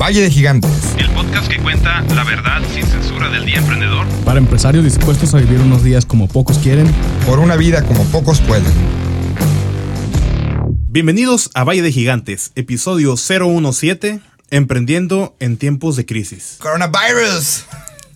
Valle de Gigantes. El podcast que cuenta la verdad sin censura del día emprendedor. Para empresarios dispuestos a vivir unos días como pocos quieren. Por una vida como pocos pueden. Bienvenidos a Valle de Gigantes, episodio 017, Emprendiendo en tiempos de crisis. Coronavirus.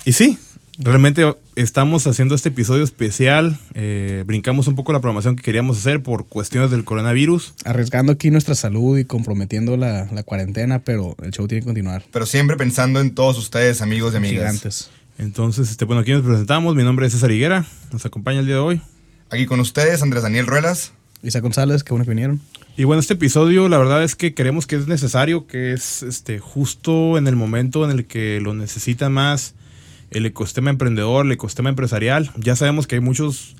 Y sí, realmente estamos haciendo este episodio especial. eh, brincamos un poco la programación que queríamos hacer por cuestiones del coronavirus. Arriesgando aquí nuestra salud y comprometiendo la, la cuarentena, pero el show tiene que continuar. Pero siempre pensando en todos ustedes, amigos y amigas. Gigantes. Entonces, este, bueno, aquí nos presentamos. Mi nombre es César Higuera. Nos acompaña el día de hoy. Aquí con ustedes, Andrés Daniel Ruelas. Isa González, qué bueno que vinieron. Y bueno, este episodio la verdad es que creemos que es necesario, que es este, justo en el momento en el que lo necesita más el ecosistema emprendedor, el ecosistema empresarial. Ya sabemos que hay muchos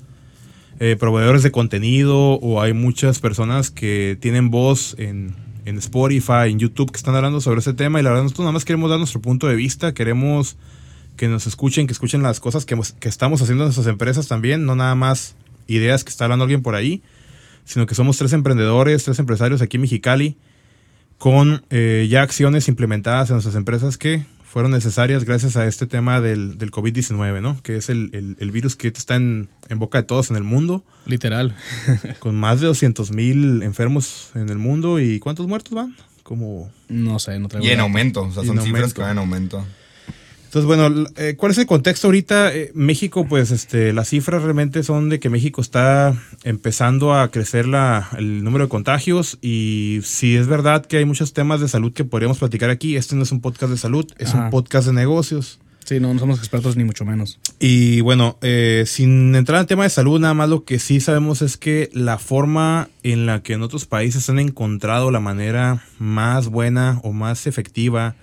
eh, proveedores de contenido o hay muchas personas que tienen voz en, en Spotify, en YouTube, que están hablando sobre ese tema. Y la verdad nosotros nada más queremos dar nuestro punto de vista, queremos que nos escuchen, que escuchen las cosas que, que estamos haciendo en nuestras empresas también, no nada más ideas que está hablando alguien por ahí sino que somos tres emprendedores, tres empresarios aquí en Mexicali, con eh, ya acciones implementadas en nuestras empresas que fueron necesarias gracias a este tema del, del COVID-19, ¿no? Que es el, el, el, virus que está en, en, boca de todos en el mundo. Literal. con más de 200 mil enfermos en el mundo. ¿Y cuántos muertos van? Como... No sé, no traigo Y en aumento, o sea, son cifras aumento. que van en aumento. Entonces, bueno, eh, ¿cuál es el contexto ahorita? Eh, México, pues este, las cifras realmente son de que México está empezando a crecer la, el número de contagios y si es verdad que hay muchos temas de salud que podríamos platicar aquí, este no es un podcast de salud, es Ajá. un podcast de negocios. Sí, no, no somos expertos ni mucho menos. Y bueno, eh, sin entrar en tema de salud, nada más lo que sí sabemos es que la forma en la que en otros países han encontrado la manera más buena o más efectiva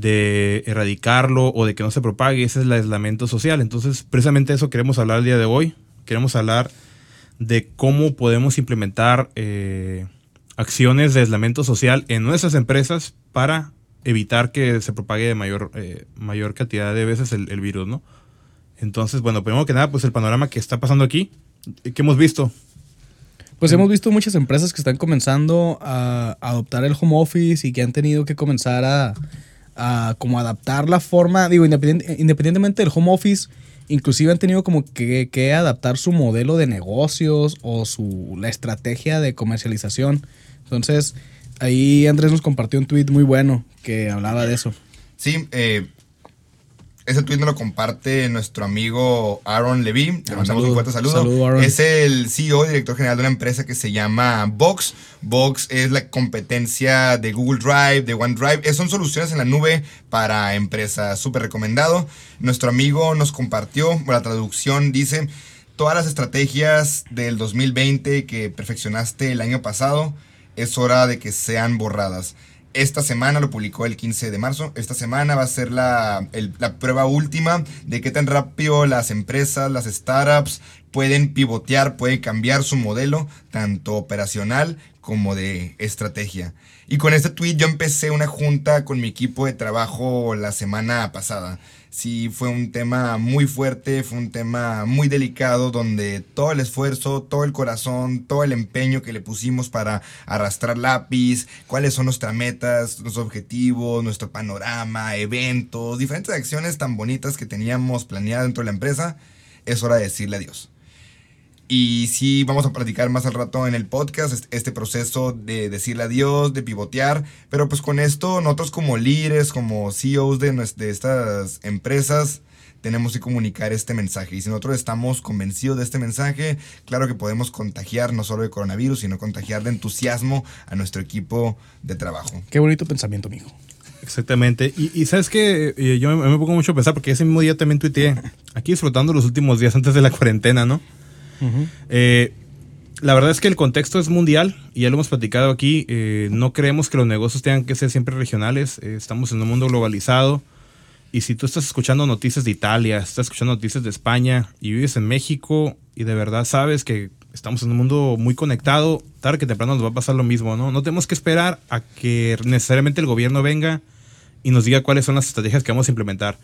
de erradicarlo o de que no se propague, ese es el aislamiento social. Entonces, precisamente eso queremos hablar el día de hoy. Queremos hablar de cómo podemos implementar eh, acciones de aislamiento social en nuestras empresas para evitar que se propague de mayor, eh, mayor cantidad de veces el, el, virus, ¿no? Entonces, bueno, primero que nada, pues el panorama que está pasando aquí, que hemos visto. Pues hemos visto muchas empresas que están comenzando a adoptar el home office y que han tenido que comenzar a, a como adaptar la forma, digo, independient, independientemente del home office, inclusive han tenido como que, que, adaptar su modelo de negocios o su, la estrategia de comercialización. Entonces, ahí Andrés nos compartió un tweet muy bueno que hablaba de eso. Sí, eh, ese tweet nos lo comparte nuestro amigo Aaron Levy. Le mandamos un fuerte saludo. Salud, es el CEO, director general de una empresa que se llama Box. Box es la competencia de Google Drive, de OneDrive. Son soluciones en la nube para empresas. Súper recomendado. Nuestro amigo nos compartió, la traducción dice, todas las estrategias del 2020 que perfeccionaste el año pasado, es hora de que sean borradas. Esta semana lo publicó el 15 de marzo. Esta semana va a ser la, la, prueba última de qué tan rápido las empresas, las startups pueden pivotear, pueden cambiar su modelo, tanto operacional como de estrategia. Y con este tweet yo empecé una junta con mi equipo de trabajo la semana pasada. Sí, fue un tema muy fuerte, fue un tema muy delicado donde todo el esfuerzo, todo el corazón, todo el empeño que le pusimos para arrastrar lápiz, cuáles son nuestras metas, nuestros objetivos, nuestro panorama, eventos, diferentes acciones tan bonitas que teníamos planeadas dentro de la empresa, es hora de decirle adiós. Y sí, vamos a platicar más al rato en el podcast este proceso de decirle adiós, de pivotear. Pero pues con esto, nosotros como líderes, como CEOs de, de estas empresas, tenemos que comunicar este mensaje. Y si nosotros estamos convencidos de este mensaje, claro que podemos contagiar no solo de coronavirus, sino contagiar de entusiasmo a nuestro equipo de trabajo. Qué bonito pensamiento, mijo. Exactamente. Y, y sabes que yo me, me pongo mucho a pensar porque ese mismo día también tuiteé, aquí disfrutando los últimos días antes de la cuarentena, ¿no? Eh, la verdad es que el contexto es mundial y ya lo hemos platicado aquí. Eh, no creemos que los negocios tengan que ser siempre regionales. Eh, estamos en un mundo globalizado. Y si tú estás escuchando noticias de Italia, estás escuchando noticias de España y vives en México y de verdad sabes que estamos en un mundo muy conectado, tarde que temprano nos va a pasar lo mismo, ¿no? No tenemos que esperar a que necesariamente el gobierno venga y nos diga cuáles son las estrategias que vamos a implementar.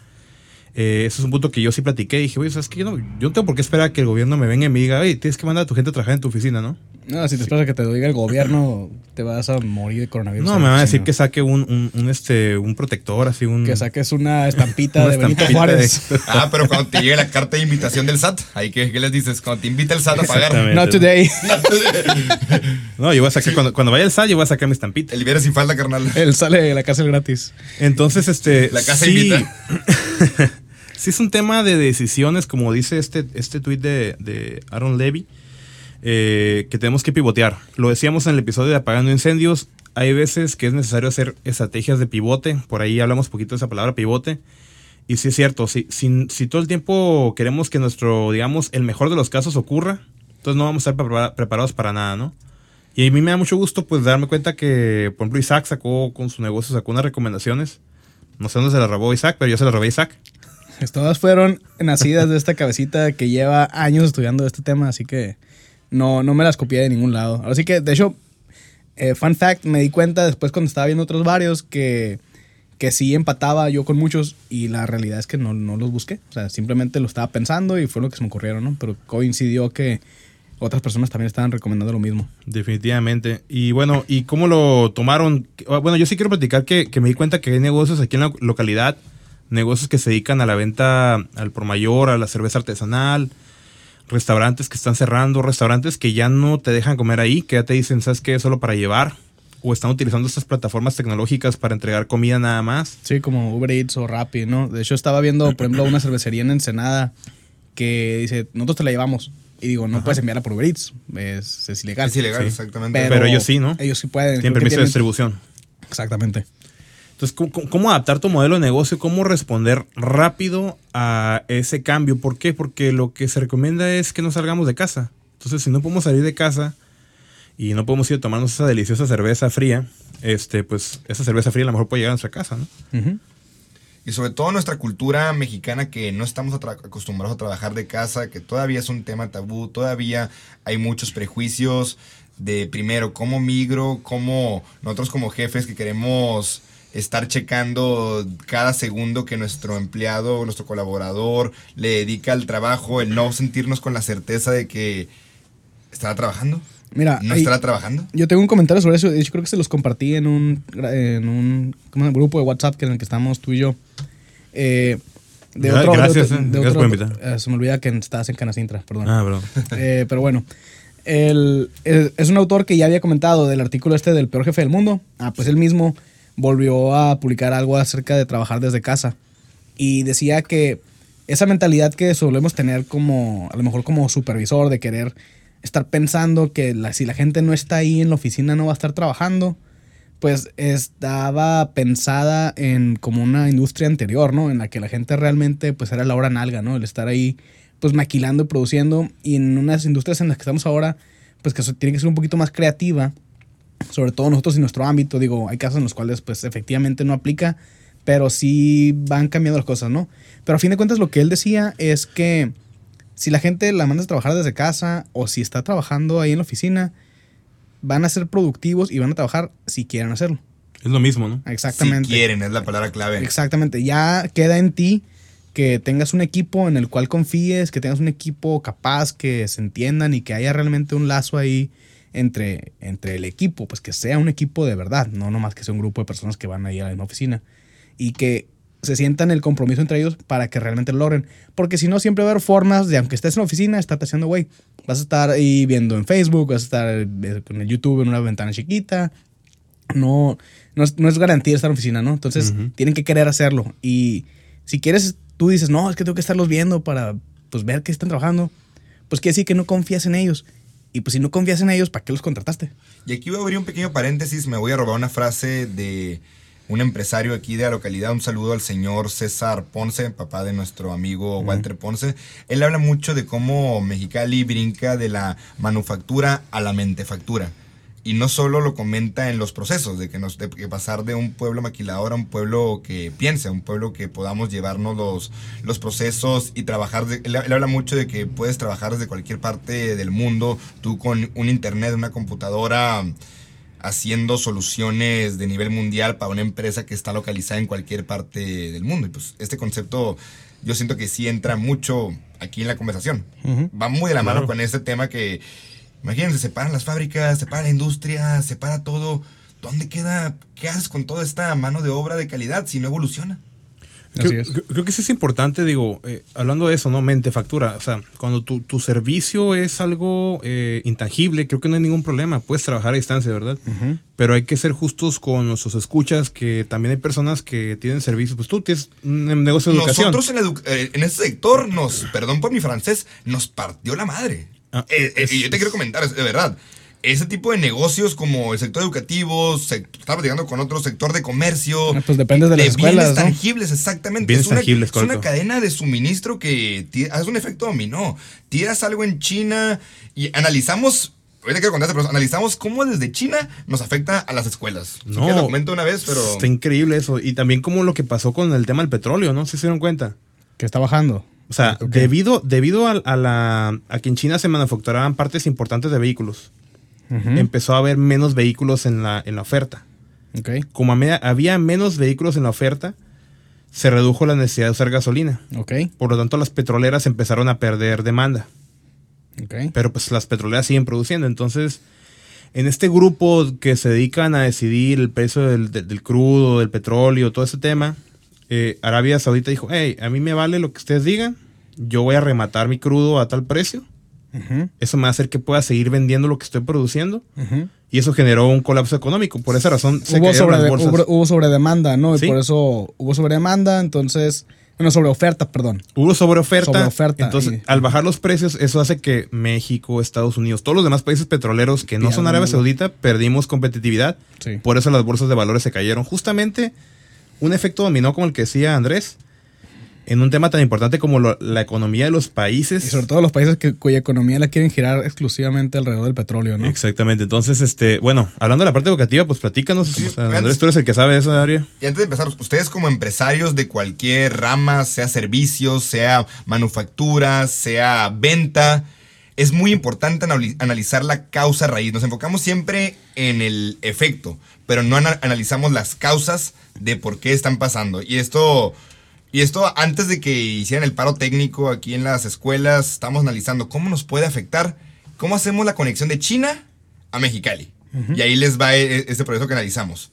Eh, eso es un punto que yo sí platiqué. Dije, oye, ¿sabes qué? Yo no, yo no tengo por qué esperar a que el gobierno me venga y me diga, oye, tienes que mandar a tu gente a trabajar en tu oficina, ¿no? No, si te esperas a que te lo diga el gobierno, te vas a morir de coronavirus. No, me van a decir que saque un, un, un, este, un protector, así un... Que saques una estampita Una de Benito Juárez. Ah, pero cuando te llegue la carta de invitación del SAT, ahí que qué les dices, cuando te invita el SAT a pagar. Not today. No, yo voy a sacar, cuando, cuando vaya el SAT, yo voy a sacar mi estampita. El viernes sin falta, carnal. Él sale de la cárcel gratis. Entonces, este. La casa sí, invita. sí, es un tema de decisiones, como dice este, este tweet de, de Aaron Levy, eh, que tenemos que pivotear. Lo decíamos en el episodio de Apagando Incendios. Hay veces que es necesario hacer estrategias de pivote. Por ahí hablamos poquito de esa palabra pivote. Y sí es cierto, si, si, si todo el tiempo queremos que nuestro, digamos, el mejor de los casos ocurra, entonces no vamos a estar prepara- preparados para nada, ¿no? Y a mí me da mucho gusto pues darme cuenta que, por ejemplo, Isaac sacó con su negocio, sacó unas recomendaciones. No sé dónde se las robó Isaac, pero yo se las robé a Isaac. Todas fueron nacidas de esta cabecita que lleva años estudiando este tema, así que no, no me las copié de ningún lado. Así que, de hecho, eh, fun fact, me di cuenta después cuando estaba viendo otros varios que, que sí empataba yo con muchos y la realidad es que no, no los busqué. O sea, simplemente lo estaba pensando y fue lo que se me ocurrieron, ¿no? Pero coincidió que otras personas también estaban recomendando lo mismo. Definitivamente. Y bueno, ¿y cómo lo tomaron? Bueno, yo sí quiero platicar que, que me di cuenta que hay negocios aquí en la localidad, negocios que se dedican a la venta al por mayor, a la cerveza artesanal, restaurantes que están cerrando, restaurantes que ya no te dejan comer ahí, que ya te dicen, ¿sabes qué? Es solo para llevar. O están utilizando estas plataformas tecnológicas para entregar comida nada más. Sí, como Uber Eats o Rappi, ¿no? De hecho, estaba viendo, por ejemplo, una cervecería en Ensenada que dice, nosotros te la llevamos. Y digo, no puedes enviarla por Uber Eats, es, es ilegal. Es ilegal, Sí. exactamente. Pero ellos sí, ¿no? Ellos sí pueden. Tienen permiso de distribución. Exactamente. Entonces, ¿cómo, adaptar tu modelo de negocio? ¿Cómo responder rápido a ese cambio? ¿Por qué? Porque lo que se recomienda es que no salgamos de casa. Entonces, si no podemos salir de casa y no podemos ir a tomarnos esa deliciosa cerveza fría, este, pues esa cerveza fría a lo mejor puede llegar a nuestra casa, ¿no? Y sobre todo nuestra cultura mexicana que no estamos acostumbrados a trabajar de casa, que todavía es un tema tabú, todavía hay muchos prejuicios de primero cómo migro, cómo nosotros como jefes que queremos estar checando cada segundo que nuestro empleado, nuestro colaborador le dedica al trabajo, el no sentirnos con la certeza de que estará trabajando, Mira, no ahí- estará trabajando. yo tengo un comentario sobre eso. De hecho, creo que se los compartí en un, en un grupo de WhatsApp que en el que estamos tú y yo. Eh, de otro, de gracias, otro- eh. de Gracias otro- por invitar. eh, se me olvida que estás en Canacintra, perdón. Ah, perdón. Eh, pero bueno, el- el- es un autor que ya había comentado del artículo este del peor jefe del mundo. Ah, pues él mismo volvió a publicar algo acerca de trabajar desde casa. Y decía que esa mentalidad que solemos tener como, a lo mejor como supervisor, de querer estar pensando que si la gente no está ahí en la oficina no va a estar trabajando, pues estaba pensada en como una industria anterior, ¿no? En la que la gente realmente pues era la hora nalga, ¿no? El estar ahí pues maquilando y produciendo y en unas industrias en las que estamos ahora pues que tiene que ser un poquito más creativa, sobre todo nosotros en nuestro ámbito, digo, hay casos en los cuales pues efectivamente no aplica, pero sí van cambiando las cosas, ¿no? Pero a fin de cuentas lo que él decía es que si la gente la mandas a trabajar desde casa o si está trabajando ahí en la oficina, van a ser productivos y van a trabajar si quieren hacerlo. Es lo mismo, ¿no? Exactamente. Si quieren, es la palabra clave. Exactamente. Ya queda en ti que tengas un equipo en el cual confíes, que tengas un equipo capaz, que se entiendan y que haya realmente un lazo ahí entre, entre el equipo, pues que sea un equipo de verdad, no nomás que sea un grupo de personas que van ahí a la misma oficina y que se sientan el compromiso entre ellos para que realmente lo logren. Porque si no, siempre va a haber formas de, aunque estés en la oficina, estarte haciendo, güey, vas a estar ahí viendo en Facebook, vas a estar eh, con el YouTube en una ventana chiquita, no, no, es, no es garantía estar en oficina, ¿no? Entonces Ujú. tienen que querer hacerlo. Y si quieres, tú dices, no, es que tengo que estarlos viendo para pues, ver que están trabajando, pues quiere decir que no confías en ellos. Y pues si no confías en ellos, ¿para qué los contrataste? Y aquí voy a abrir un pequeño paréntesis, me voy a robar una frase de un empresario aquí de la localidad. Un saludo al señor César Ponce, papá de nuestro amigo Walter Ponce. Él habla mucho de cómo Mexicali brinca de la manufactura a la mentefactura. Y no solo lo comenta en los procesos, de que, nos, de que pasar de un pueblo maquilador a un pueblo que piensa, un pueblo que podamos llevarnos los, los procesos y trabajar. de- él, él habla mucho de que puedes trabajar desde cualquier parte del mundo, tú con un internet, una computadora, haciendo soluciones de nivel mundial para una empresa que está localizada en cualquier parte del mundo. Y pues este concepto yo siento que sí entra mucho aquí en la conversación. Va muy de la mano con este tema que Imagínense, se paran las fábricas, se para la industria, se para todo. ¿Dónde queda? ¿Qué haces con toda esta mano de obra de calidad si no evoluciona? Así Creo, es. creo- que eso es importante, digo, eh, hablando de eso, ¿no? Mente, factura. O sea, cuando tu, tu servicio es algo eh, intangible, creo que no hay ningún problema. Puedes trabajar a distancia, ¿verdad? Pero hay que ser justos con nuestros escuchas, que también hay personas que tienen servicios. Pues tú tienes un negocio de educación. Nosotros en, la edu- eh, en este sector nos, perdón por mi francés, nos partió la madre. Ah, Eh, eh, es- y yo te quiero comentar, es de verdad. Ese tipo de negocios como el sector educativo, se, estaba platicando con otro sector de comercio. Ah, pues depende de las escuelas, Bienes ¿no? tangibles, exactamente. Bienes es una, tangibles, es una cadena de suministro que ti- hace un efecto dominó. Tiras algo en China y analizamos. Ahorita quiero contarte, pero analizamos cómo desde China nos afecta a las escuelas. No. quieres lo comento una vez, pero. Está increíble eso. Y también como lo que pasó con el tema del petróleo, ¿no? ¿Se dieron cuenta? Que está bajando. O sea, debido, debido a, a la, a que en China se manufacturaban partes importantes de vehículos, empezó a haber menos vehículos en la, en la oferta. Ok. Como a había menos vehículos en la oferta, se redujo la necesidad de usar gasolina. Ok. Por lo tanto, las petroleras empezaron a perder demanda. Ok. Pero pues las petroleras siguen produciendo. Entonces, en este grupo que se dedican a decidir el precio del, del- del crudo, del petróleo, todo ese tema, eh, Arabia Saudita dijo, hey, a mí me vale lo que ustedes digan, yo voy a rematar mi crudo a tal precio. Eso me va a hacer que pueda seguir vendiendo lo que estoy produciendo. Y eso generó un colapso económico. Por esa razón se Hubo sobre, las bolsas. hubo, hubo sobre demanda, ¿no? Sí. Y por eso hubo sobre demanda, entonces. Bueno, sobre oferta, perdón. Hubo sobreoferta. Sobreoferta, Entonces, y- al bajar los precios, eso hace que México, Estados Unidos, todos los demás países petroleros que no son Arabia. Saudita, perdimos competitividad. Sí. Por eso las bolsas de valores se cayeron. Justamente un efecto dominó, como el que decía Andrés, en un tema tan importante como lo- la economía de los países. Y sobre todo los países que, cuya economía la quieren girar exclusivamente alrededor del petróleo, ¿no? Exactamente. Entonces, este, bueno, hablando de la parte educativa, pues platícanos. Sí, O sea, antes- Andrés, tú eres el que sabe de esa área. Y antes de empezar, ustedes como empresarios de cualquier rama, sea servicios, sea manufactura, sea venta, es muy importante anali- analizar la causa raíz. Nos enfocamos siempre en el efecto, pero no ana- analizamos las causas de por qué están pasando. Y esto, y esto antes de que hicieran el paro técnico aquí en las escuelas, estamos analizando cómo nos puede afectar, cómo hacemos la conexión de China a Mexicali. Y ahí les va e- este proceso que analizamos.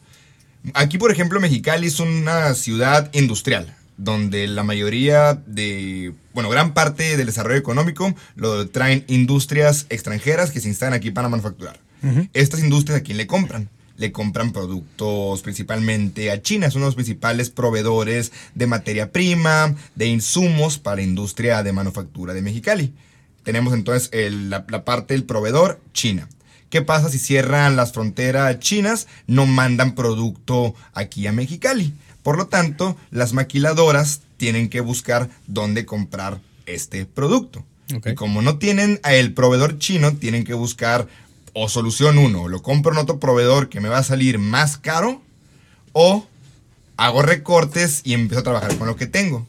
Aquí, por ejemplo, Mexicali es una ciudad industrial, donde la mayoría de, bueno, gran parte del desarrollo económico lo traen industrias extranjeras que se instalan aquí para manufacturar. Estas industrias a quién le compran? Le compran productos principalmente a China, son los principales proveedores de materia prima, de insumos para la industria de manufactura de Mexicali. Tenemos entonces el- la, la parte del proveedor, China. ¿Qué pasa si cierran las fronteras chinas? No mandan producto aquí a Mexicali. Por lo tanto, las maquiladoras tienen que buscar dónde comprar este producto. Y como no tienen el proveedor chino, tienen que buscar o solución uno, lo compro en otro proveedor que me va a salir más caro, o hago recortes y empiezo a trabajar con lo que tengo.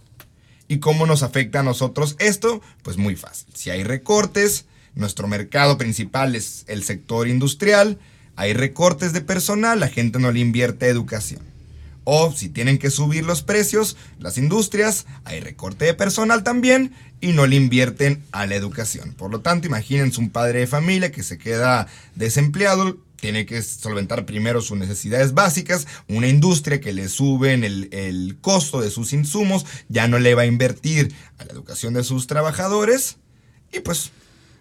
¿Y cómo nos afecta a nosotros esto? Pues muy fácil. Si hay recortes, nuestro mercado principal es el sector industrial, hay recortes de personal, la gente no le invierte educación. O si tienen que subir los precios, las industrias, hay recorte de personal también y no le invierten a la educación. Por lo tanto, imagínense un padre de familia que se queda desempleado, tiene que solventar primero sus necesidades básicas, una industria que le suben el, el costo de sus insumos, ya no le va a invertir a la educación de sus trabajadores y pues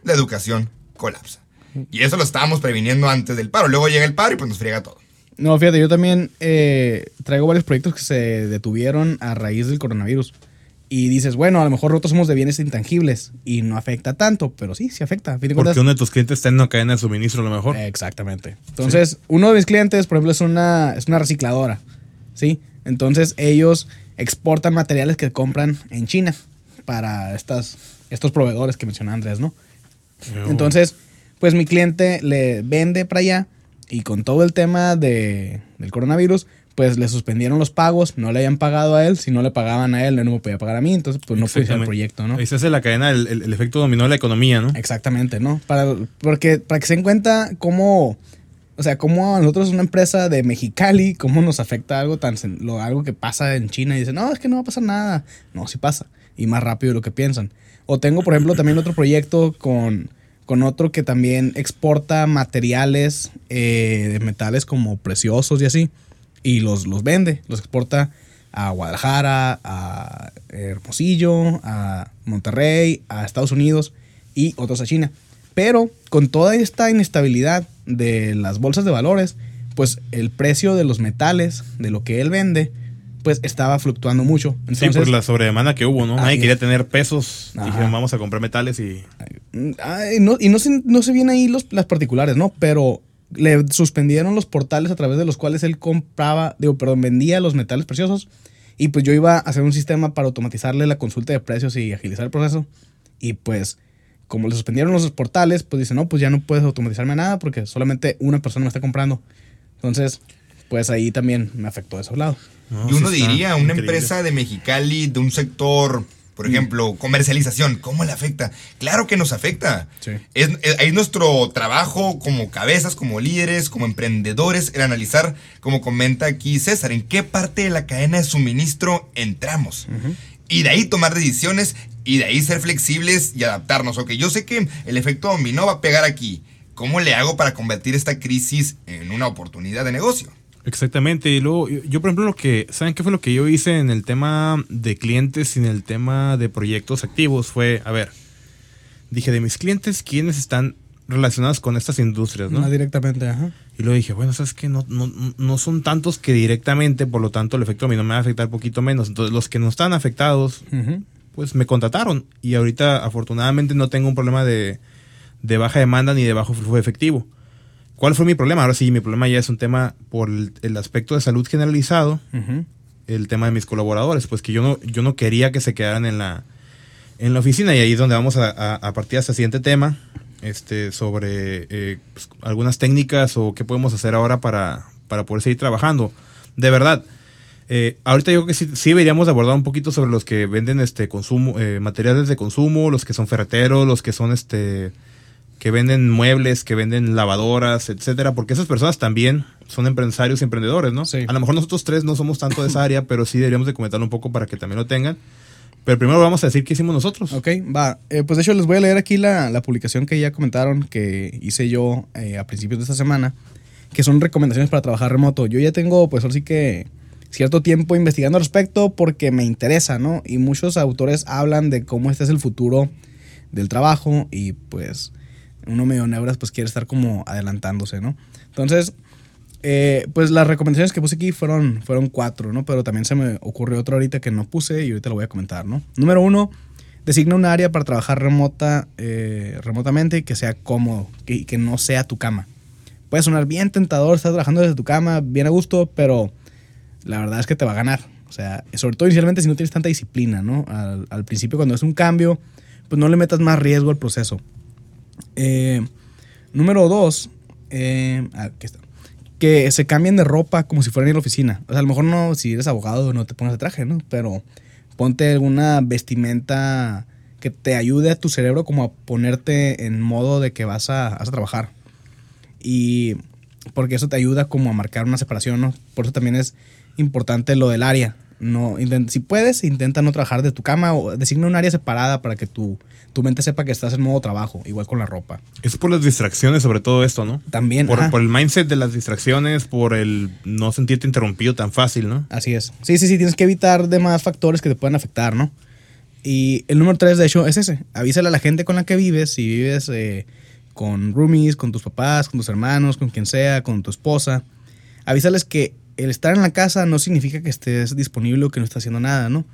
la educación colapsa. Y eso lo estábamos previniendo antes del paro. Luego llega el paro y pues nos friega todo. No, fíjate, yo también eh, traigo varios proyectos que se detuvieron a raíz del coronavirus. Y dices, bueno, a lo mejor nosotros somos de bienes intangibles y no afecta tanto, pero sí, sí afecta. A fin de Porque cuentas- uno de tus clientes está en una cadena de suministro a lo mejor. Exactamente. Entonces, uno de mis clientes, por ejemplo, es una, es una recicladora. ¿Sí? Entonces, ellos exportan materiales que compran en China para estas, estos proveedores que menciona Andrés, ¿no? Entonces, pues mi cliente le vende para allá y con todo el tema de, del coronavirus, pues le suspendieron los pagos, no le habían pagado a él, si no le pagaban a él, no me podía pagar a mí, entonces pues no hacer el proyecto, ¿no? Ahí se hace la cadena, el, el- el efecto dominó la economía, ¿no? Exactamente, ¿no? Para, porque, para que se den cuenta cómo, o sea, cómo a nosotros una empresa de Mexicali, cómo nos afecta algo tan lo, algo que pasa en China y dicen, no, es que no va a pasar nada. No, sí pasa. Y más rápido de lo que piensan. O tengo, por ejemplo, también otro proyecto con, con otro que también exporta materiales eh, de metales como preciosos y así, y los, los vende, los exporta a Guadalajara, a Hermosillo, a Monterrey, a Estados Unidos y otros a China. Pero con toda esta inestabilidad de las bolsas de valores, pues el precio de los metales, de lo que él vende, pues estaba fluctuando mucho. sí, Entonces, por la sobredemanda que hubo, ¿no? Nadie quería tener pesos. Ajá. Dijeron, vamos a comprar metales y... Ay, no- y no se, no se vienen ahí los, las particulares, ¿no? Pero le suspendieron los portales a través de los cuales él compraba, digo, perdón, vendía los metales preciosos. Y pues yo iba a hacer un sistema para automatizarle la consulta de precios y agilizar el proceso. Y pues, como le suspendieron los portales, pues dice, no, pues ya no puedes automatizarme nada porque solamente una persona me está comprando. Entonces, pues ahí también me afectó de ese lado. No, y uno sí diría, una increíble. empresa de Mexicali, de un sector, por Mm. ejemplo, comercialización, ¿cómo le afecta? Claro que nos afecta. Sí. Es, nuestro trabajo como cabezas, como líderes, como emprendedores, el analizar, como comenta aquí César, en qué parte de la cadena de suministro entramos. Y de ahí tomar decisiones y de ahí ser flexibles y adaptarnos. Ok, yo sé que el efecto dominó va a pegar aquí. ¿Cómo le hago para convertir esta crisis en una oportunidad de negocio? Exactamente. Y luego, yo, yo, por ejemplo, lo que, ¿saben qué fue lo que yo hice en el tema de clientes y en el tema de proyectos activos? Fue, a ver, dije, de mis clientes, ¿quiénes están relacionados con estas industrias, no? Más directamente, ajá. Y luego dije, bueno, ¿sabes qué? No, no, no son tantos que directamente, por lo tanto, el efecto a mí no me va a afectar poquito menos. Entonces, los que no están afectados, pues me contrataron. Y ahorita, afortunadamente, no tengo un problema de, de baja demanda ni de bajo flujo de efectivo. ¿Cuál fue mi problema? Ahora sí, mi problema ya es un tema por el, el aspecto de salud generalizado, el tema de mis colaboradores, pues que yo no, yo no quería que se quedaran en la, en la oficina y ahí es donde vamos a, a, a partir de este siguiente tema, este, sobre eh, pues, algunas técnicas o qué podemos hacer ahora para, para poder seguir trabajando. De verdad, eh, ahorita yo creo que sí, sí deberíamos de abordar un poquito sobre los que venden este consumo, eh, materiales de consumo, los que son ferreteros, los que son este que venden muebles, que venden lavadoras, etcétera, porque esas personas también son empresarios y emprendedores, ¿no? Sí. A lo mejor nosotros tres no somos tanto de esa área, pero sí deberíamos de comentarlo un poco para que también lo tengan. Pero primero vamos a decir qué hicimos nosotros. Ok, va. Eh, pues de hecho les voy a leer aquí la, la publicación que ya comentaron que hice yo eh, a principios de esta semana, que son recomendaciones para trabajar remoto. Yo ya tengo, pues ahora sí que cierto tiempo investigando al respecto porque me interesa, ¿no? Y muchos autores hablan de cómo este es el futuro del trabajo y pues uno medio neuras pues quiere estar como adelantándose, ¿no? Entonces, eh, pues las recomendaciones que puse aquí fueron, fueron cuatro, ¿no? Pero también se me ocurrió otra ahorita que no puse y ahorita lo voy a comentar, ¿no? Número uno, designa un área para trabajar remota, eh, remotamente y que sea cómodo, que, que no sea tu cama. Puede sonar bien tentador, estar trabajando desde tu cama, bien a gusto, pero la verdad es que te va a ganar. O sea, sobre todo inicialmente si no tienes tanta disciplina, ¿no? Al, al principio cuando es un cambio, pues no le metas más riesgo al proceso. Eh, número dos, eh, ah. Que se cambien de ropa como si fueran a la oficina. O sea, a lo mejor no, si eres abogado, no te pongas de traje, ¿no? Pero ponte alguna vestimenta que te ayude a tu cerebro como a ponerte en modo de que vas a, a trabajar. Y porque eso te ayuda como a marcar una separación, ¿no? Por eso también es importante lo del área. No, si puedes, intenta no trabajar de tu cama o designa un área separada para que tu, tu mente sepa que estás en modo trabajo, igual con la ropa. Es por las distracciones, sobre todo esto, ¿no? También, Por, por el mindset de las distracciones, por el no sentirte interrumpido tan fácil, ¿no? Así es. Sí, sí, sí, tienes que evitar demás factores que te puedan afectar, ¿no? Y el número tres, de hecho, es ese. Avísale a la gente con la que vives, si vives eh, con roomies, con tus papás, con tus hermanos, con quien sea, con tu esposa. Avísales que el estar en la casa no significa que estés disponible o que no estés haciendo nada, ¿no?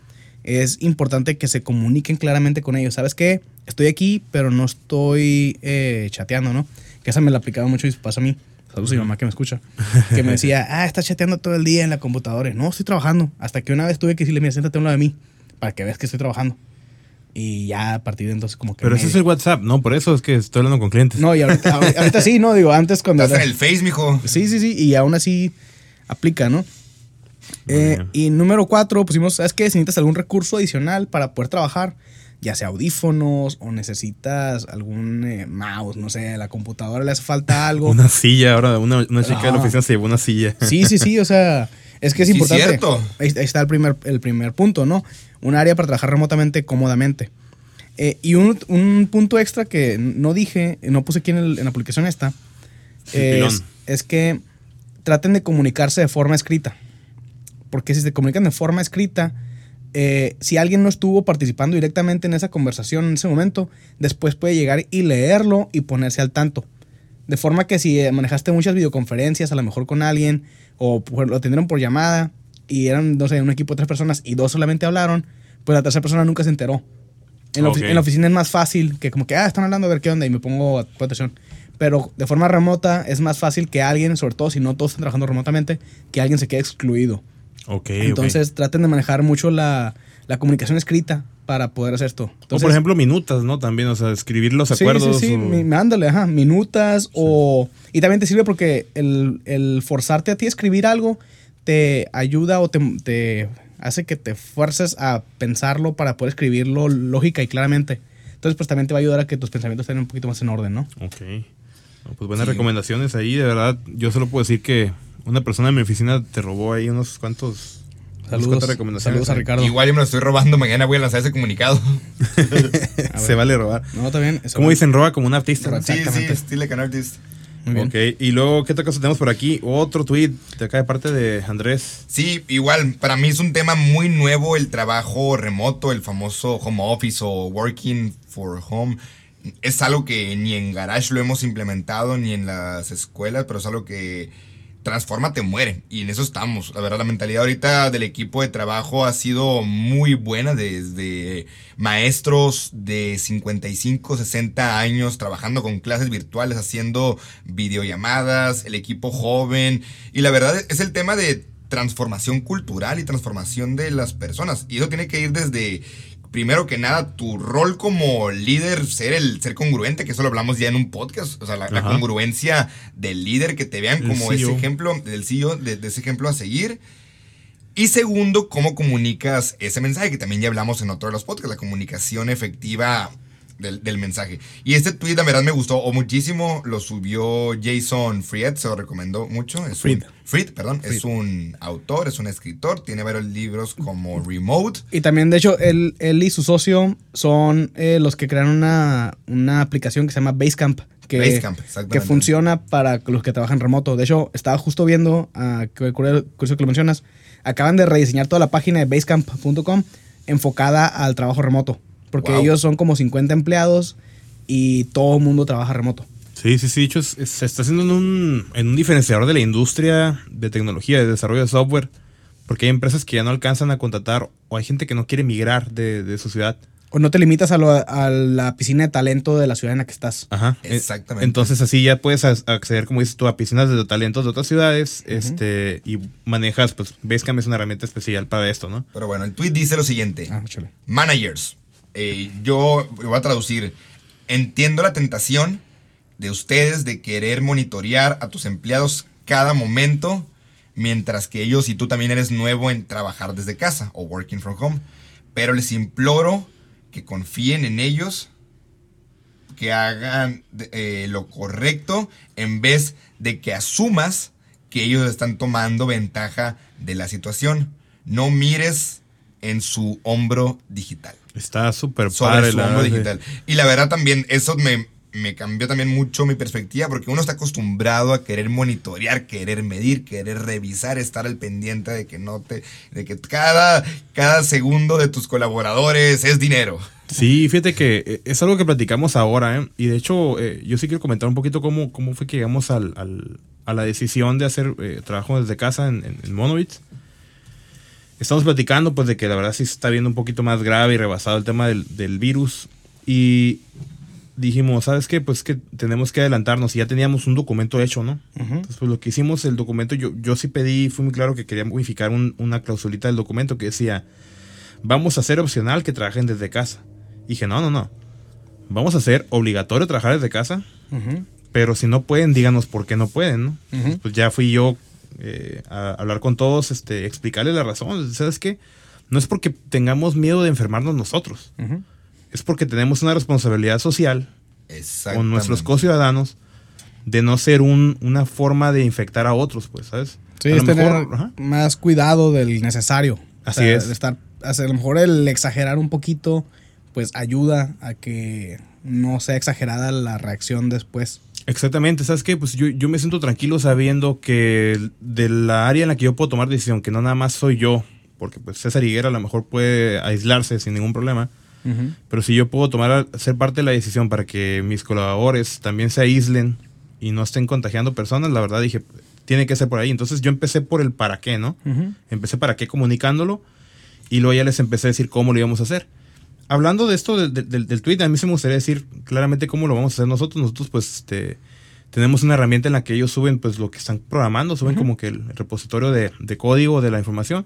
Es importante que se comuniquen claramente con ellos. ¿Sabes qué? Estoy aquí, pero no estoy eh, chateando, ¿no? Que esa me la aplicaba mucho mis papás a mí. Saludos a mi mamá que me escucha. Que me decía, ah, estás chateando todo el día en la computadora. No, estoy trabajando. Hasta que una vez tuve que decirle, mira, siéntate a un lado de mí para que veas que estoy trabajando. Y ya a partir de entonces como que... Pero me- ese es el WhatsApp, ¿no? Por eso es que estoy hablando con clientes. No, y ahorita, ahorita- ahorita sí, ¿no? Digo, antes cuando... Estás era- en el Face, mijo. Sí, sí, sí, y aún así aplica, ¿no? Eh, y número cuatro, pusimos, ¿sabes qué? Si necesitas algún recurso adicional para poder trabajar, ya sea audífonos o necesitas algún eh, mouse, no sé, la computadora le hace falta algo. Una silla, ahora una, una chica de la Ah. oficina se llevó una silla. Sí, sí, sí, o sea, es que es Sí, importante. cierto. Ahí, ahí está el primer, el primer punto, ¿no? Un área para trabajar remotamente cómodamente. Eh, y un, un punto extra que no dije, no puse aquí en, el- en la publicación esta, Sí, es, es que traten de comunicarse de forma escrita. Porque si se comunican de forma escrita, eh, si alguien no estuvo participando directamente en esa conversación en ese momento, después puede llegar y leerlo y ponerse al tanto. De forma que si eh, manejaste muchas videoconferencias, a lo mejor con alguien, o lo atendieron por llamada, y eran, no sé, un equipo de tres personas y dos solamente hablaron, pues la tercera persona nunca se enteró. En la, en oficina es más fácil que como que, ah, están hablando, a ver qué onda, y me pongo a atención. Pero de forma remota es más fácil que alguien, sobre todo si no todos están trabajando remotamente, que alguien se quede excluido. Ok, Entonces traten de manejar mucho la, la comunicación escrita para poder hacer esto. O por ejemplo, minutas, ¿no? También, o sea, escribir los Sí, acuerdos. Sí, sí, o- mándale, ajá, minutas o... Y también te sirve porque el, el forzarte a ti a escribir algo te ayuda o te, te hace que te fuerces a pensarlo para poder escribirlo lógica y claramente. Entonces, pues también te va a ayudar a que tus pensamientos estén un poquito más en orden, ¿no? Ok. Pues buenas Sí. recomendaciones ahí, de verdad. Yo solo puedo decir que una persona en mi oficina te robó ahí unos cuantos. Saludos, recomendaciones. saludos a. Ricardo. Igual yo me lo estoy robando, mañana voy a lanzar ese comunicado. Se vale robar. No, ¿Cómo va. dicen roba como un artista? Sí, sí, still like an artist. Muy bien. Ok, y luego, ¿qué otra cosa tenemos por aquí? Otro tweet de acá de parte de Andrés. Sí, igual, para mí es un tema muy nuevo el trabajo remoto, el famoso home office o working for home. Es algo que ni en Garage lo hemos implementado, ni en las escuelas, pero es algo que transforma, te muere. Y en eso estamos. La verdad, la mentalidad ahorita del equipo de trabajo ha sido muy buena desde maestros de 55, 60 años trabajando con clases virtuales, haciendo videollamadas, el equipo joven. Y la verdad es el tema de transformación cultural y transformación de las personas. Y eso tiene que ir desde, primero que nada, tu rol como líder, ser el ser congruente, que eso lo hablamos ya en un podcast. O sea, la, congruencia del líder, que te vean El como ese CEO. ejemplo, del CEO, de, de ese ejemplo a seguir. Y segundo, cómo comunicas ese mensaje, que también ya hablamos en otro de los podcasts, la comunicación efectiva del, del mensaje. Y este tweet, la verdad, me gustó o muchísimo. Lo subió Jason Fried, se lo recomendó mucho. Es Fried. Un, Fried, perdón. Es un autor, es un escritor, tiene varios libros como Remote. Y también, de hecho, él, él y su socio son eh, los que crearon una, una aplicación que se llama Basecamp. Que, Basecamp, exactamente. que funciona para los que trabajan remoto. De hecho, estaba justo viendo, que curioso curioso que lo mencionas, acaban de rediseñar toda la página de basecamp.com enfocada al trabajo remoto. Porque Wow. ellos son como 50 empleados y todo el mundo trabaja remoto. Sí, sí, sí, de hecho, es- es- se está haciendo en un, en un diferenciador de la industria de tecnología, de desarrollo de software, porque hay empresas que ya no alcanzan a contratar o hay gente que no quiere migrar de, de su ciudad. O no te limitas a, lo- a la piscina de talento de la ciudad en la que estás. Ajá. Exactamente. Entonces así ya puedes acceder, como dices tú, a piscinas de talentos de otras ciudades este, y manejas, pues Basecamp es una herramienta especial para esto, ¿no? Pero bueno, el tweet dice lo siguiente. Ah, chale. Managers. Eh, yo voy a traducir. Entiendo la tentación de ustedes de querer monitorear a tus empleados cada momento, mientras que ellos y tú también eres nuevo en trabajar desde casa o working from home. Pero les imploro que confíen en ellos, que hagan eh, lo correcto en vez de que asumas que ellos están tomando ventaja de la situación. No mires en su hombro digital Está súper padre su la hombro digital. Y la verdad también, eso me, me cambió también mucho mi perspectiva, porque uno está acostumbrado a querer monitorear, querer medir, querer revisar, estar al pendiente de que no te, de que cada, cada segundo de tus colaboradores es dinero. Sí, fíjate que eh, es algo que platicamos ahora, ¿eh? Y de hecho, eh, yo sí quiero comentar un poquito cómo, cómo fue que llegamos al, al- a la decisión de hacer eh, trabajo desde casa en, en, en Monobits. Estamos platicando, pues, de que la verdad sí se está viendo un poquito más grave y rebasado el tema del, del virus. Y dijimos, ¿sabes qué? Pues que tenemos que adelantarnos. Y ya teníamos un documento hecho, ¿no? Entonces, pues lo que hicimos, el documento, yo, yo sí pedí, fue muy claro que quería modificar un- una clausulita del documento que decía, vamos a hacer opcional que trabajen desde casa. Y dije, no, no, no. Vamos a hacer obligatorio trabajar desde casa, pero si no pueden, díganos por qué no pueden, ¿no? Pues ya fui yo eh, a hablar con todos, este, explicarles la razón. ¿Sabes qué? No es porque tengamos miedo de enfermarnos nosotros, es porque tenemos una responsabilidad social con nuestros co-ciudadanos de no ser un- una forma de infectar a otros, pues, ¿sabes? Sí, A es lo tener mejor, más cuidado del necesario. Así es. de estar, hacer, a lo mejor el exagerar un poquito pues ayuda a que no sea exagerada la reacción después. Exactamente, ¿sabes qué? Pues yo, yo me siento tranquilo sabiendo que de la área en la que yo puedo tomar decisión, que no nada más soy yo, porque pues César Higuera a lo mejor puede aislarse sin ningún problema, pero si yo puedo tomar, ser parte de la decisión para que mis colaboradores también se aíslen y no estén contagiando personas, la verdad dije, tiene que ser por ahí. Entonces yo empecé por el para qué, ¿no? Empecé para qué comunicándolo y luego ya les empecé a decir cómo lo íbamos a hacer. Hablando de esto del, del, del tweet, a mí se me gustaría decir claramente cómo lo vamos a hacer nosotros. Nosotros pues este, tenemos una herramienta en la que ellos suben pues lo que están programando, suben como que el repositorio de, de, código de la información.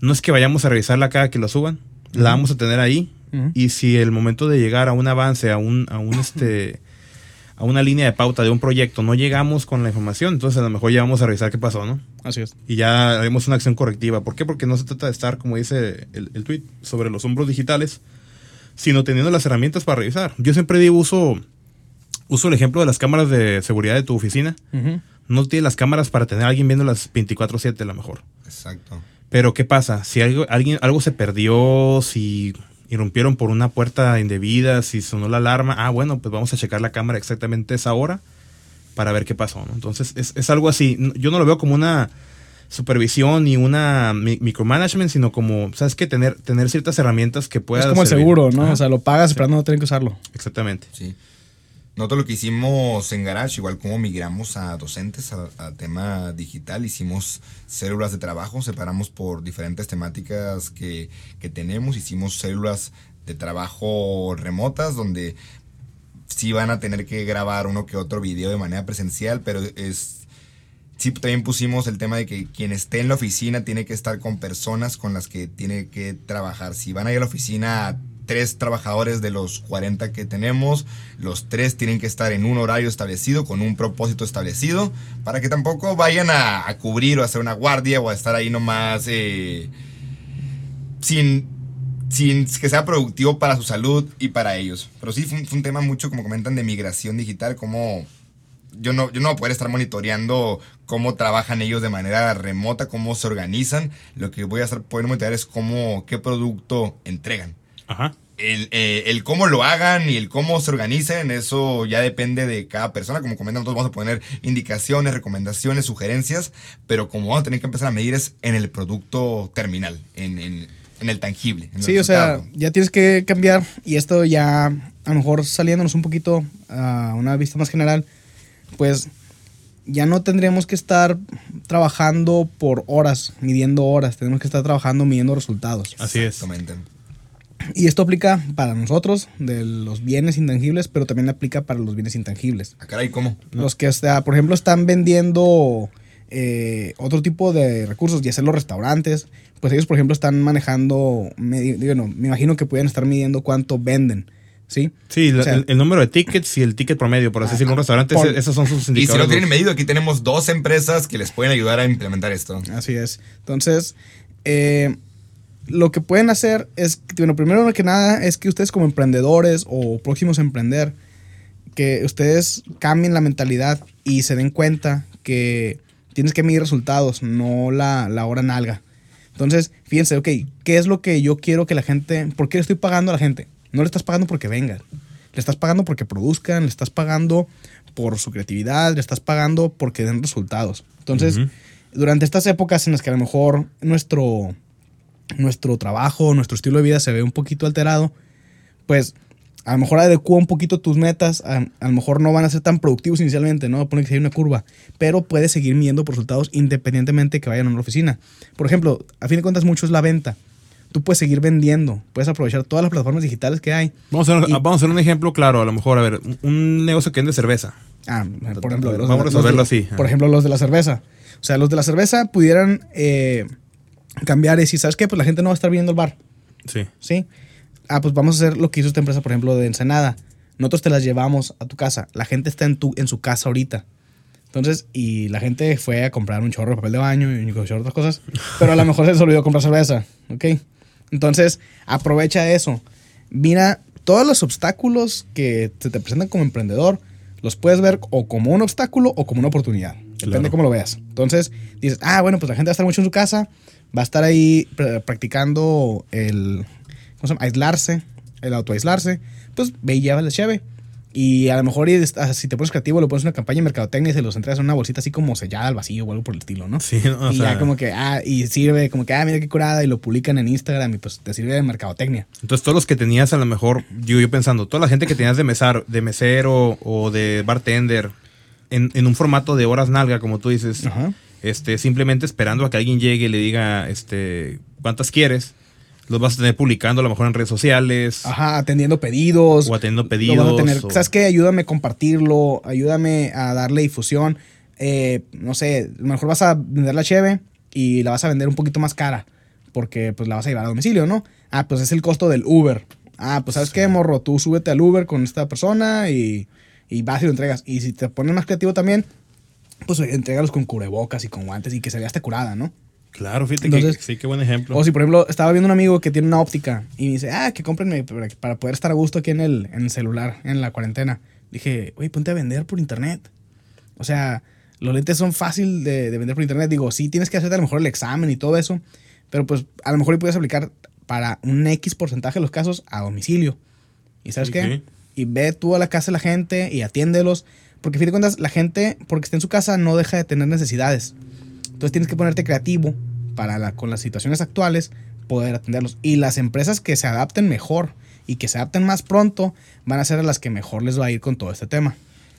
No es que vayamos a revisarla cada que lo suban, la vamos a tener ahí. Y si el momento de llegar a un avance, a un, a un este a una línea de pauta de un proyecto, no llegamos con la información, entonces a lo mejor ya vamos a revisar qué pasó, ¿no? Así es. Y ya haremos una acción correctiva. ¿Por qué? Porque no se trata de estar, como dice el, el tweet, sobre los hombros digitales, sino teniendo las herramientas para revisar. Yo siempre digo, uso, uso el ejemplo de las cámaras de seguridad de tu oficina. No tienes las cámaras para tener a alguien viendo las 24/7 a lo mejor. Exacto. Pero ¿qué pasa? Si algo, alguien, algo se perdió, si irrumpieron por una puerta indebida, si sonó la alarma, ah, bueno, pues vamos a checar la cámara exactamente esa hora para ver qué pasó, ¿no? Entonces, es, es algo así. Yo no lo veo como una supervisión ni una micromanagement, sino como, ¿sabes qué? Tener, tener ciertas herramientas que puedas... Es como el seguro, ¿no? Ajá. O sea, lo pagas esperando no tener que usarlo. Exactamente. Sí. Nosotros lo que hicimos en Garage, igual como migramos a docentes a, a, tema digital, hicimos células de trabajo, separamos por diferentes temáticas que, que tenemos, hicimos células de trabajo remotas donde sí van a tener que grabar uno que otro video de manera presencial, pero es sí también pusimos el tema de que quien esté en la oficina tiene que estar con personas con las que tiene que trabajar. Si van a ir a la oficina tres trabajadores de los 40 que tenemos, los tres tienen que estar en un horario establecido, con un propósito establecido, para que tampoco vayan a, cubrir o a hacer una guardia o a estar ahí nomás eh, sin, sin que sea productivo para su salud y para ellos. Pero sí fue un tema mucho, como comentan, de migración digital, como yo no, yo no voy a poder estar monitoreando cómo trabajan ellos de manera remota, cómo se organizan. Lo que voy a estar poder monitorear es cómo, qué producto entregan. Ajá. El, eh, el, cómo lo hagan y el cómo se organicen, eso ya depende de cada persona. Como comentan, nosotros vamos a poner indicaciones, recomendaciones, sugerencias, pero como vamos a tener que empezar a medir es en el producto terminal, en, en, en el tangible. En sí, o sea, ya tienes que cambiar y esto ya a lo mejor saliéndonos un poquito a una vista más general, pues ya no tendríamos que estar trabajando por horas, midiendo horas, tenemos que estar trabajando midiendo resultados. Así es. Y esto aplica para nosotros, de los bienes intangibles, pero también aplica para los bienes intangibles. ¿A caray, ¿cómo? Los que, está, por ejemplo, están vendiendo eh, otro tipo de recursos, ya sea los restaurantes, pues ellos, por ejemplo, están manejando, bueno, me imagino que pueden estar midiendo cuánto venden. ¿Sí? Sí, o sea, el, el, número de tickets y el ticket promedio, por así decirlo, un restaurante, por, esos son sus indicadores. Y si lo tienen medido, aquí tenemos dos empresas que les pueden ayudar a implementar esto. Así es. Entonces, eh, lo que pueden hacer es, bueno, primero que nada es que ustedes como emprendedores o próximos a emprender, que ustedes cambien la mentalidad y se den cuenta que tienes que medir resultados, no la, la hora nalga. Entonces, fíjense, ok, ¿qué es lo que yo quiero que la gente, por qué le estoy pagando a la gente? No le estás pagando porque vengan, le estás pagando porque produzcan, le estás pagando por su creatividad, le estás pagando porque den resultados. Entonces, uh -huh. durante estas épocas en las que a lo mejor nuestro nuestro trabajo, nuestro estilo de vida se ve un poquito alterado, pues a lo mejor adecua un poquito tus metas, a, a, lo mejor no van a ser tan productivos inicialmente, ¿no? Pone que hay una curva, pero puedes seguir midiendo por resultados independientemente que vayan a una oficina. Por ejemplo, a fin de cuentas mucho es la venta. Tú puedes seguir vendiendo, puedes aprovechar todas las plataformas digitales que hay. Vamos a, hacer, y, vamos a hacer un ejemplo claro, a lo mejor, a ver, un negocio que vende cerveza. Ah, por ejemplo, los vamos a resolverlo así. Por ejemplo, los de la cerveza. O sea, los de la cerveza pudieran eh, cambiar y decir, ¿sabes qué? Pues la gente no va a estar viendo el bar. Sí. Sí. Ah, pues vamos a hacer lo que hizo esta empresa, por ejemplo, de Ensenada. Nosotros te las llevamos a tu casa. La gente está en, tu, en su casa ahorita. Entonces, y la gente fue a comprar un chorro de papel de baño y un chorro de otras cosas. Pero a lo mejor se les olvidó comprar cerveza. ¿Ok? Entonces, aprovecha eso. Mira todos los obstáculos que se te presentan como emprendedor. Los puedes ver o como un obstáculo o como una oportunidad. Depende claro. de cómo lo veas. Entonces, dices, ah, bueno, pues la gente va a estar mucho en su casa va a estar ahí practicando el ¿cómo se llama? aislarse el autoaislarse, pues ve y lleva la cheve. Y a lo mejor ah, si te pones creativo, le pones una campaña de mercadotecnia y se los entregas en una bolsita así como sellada al vacío o algo por el estilo, ¿no? Sí, ¿no? O y sea, ya como que, ah, y sirve como que, ah, mira qué curada, y lo publican en Instagram y pues te sirve de mercadotecnia. Entonces todos los que tenías a lo mejor, digo yo pensando, toda la gente que tenías de mesar, de mesero o de bartender en, en un formato de horas nalga, como tú dices, Ajá. este, simplemente esperando a que alguien llegue y le diga, este, cuántas quieres, los vas a tener publicando a lo mejor en redes sociales. Ajá, atendiendo pedidos. O atendiendo Lo vas a pedidos, tener- o- ¿Sabes qué? Ayúdame a compartirlo, ayúdame a darle difusión. Eh, no sé, a lo mejor vas a vender la cheve y la vas a vender un poquito más cara porque pues la vas a llevar a domicilio, ¿no? Ah, pues es el costo del Uber. Ah, pues ¿sabes qué, morro? Tú súbete al Uber con esta persona y, y vas y lo entregas. Y si te pones más creativo también, pues entrégalos con cubrebocas y con guantes y que se vea hasta curada, ¿no? Claro, fíjate Entonces- que sí, qué buen ejemplo. O si, por ejemplo, estaba viendo un amigo que tiene una óptica y me dice, ah, que cómprenme para, poder estar a gusto aquí en el, en el celular, en la cuarentena. Dije, oye, ponte a vender por internet. O sea, los lentes son fácil de, de vender por internet. Digo, sí, tienes que hacerte a lo mejor el examen y todo eso, pero pues a lo mejor y puedes aplicar para un X porcentaje de los casos a domicilio. ¿Y sabes qué? Y ve tú a la casa de la gente y atiéndelos. Porque a fin de cuentas, la gente, porque está en su casa, no deja de tener necesidades. Entonces tienes que ponerte creativo para la- con las situaciones actuales poder atenderlos. Y las empresas que se adapten mejor y que se adapten más pronto van a ser a las que mejor les va a ir con todo este tema.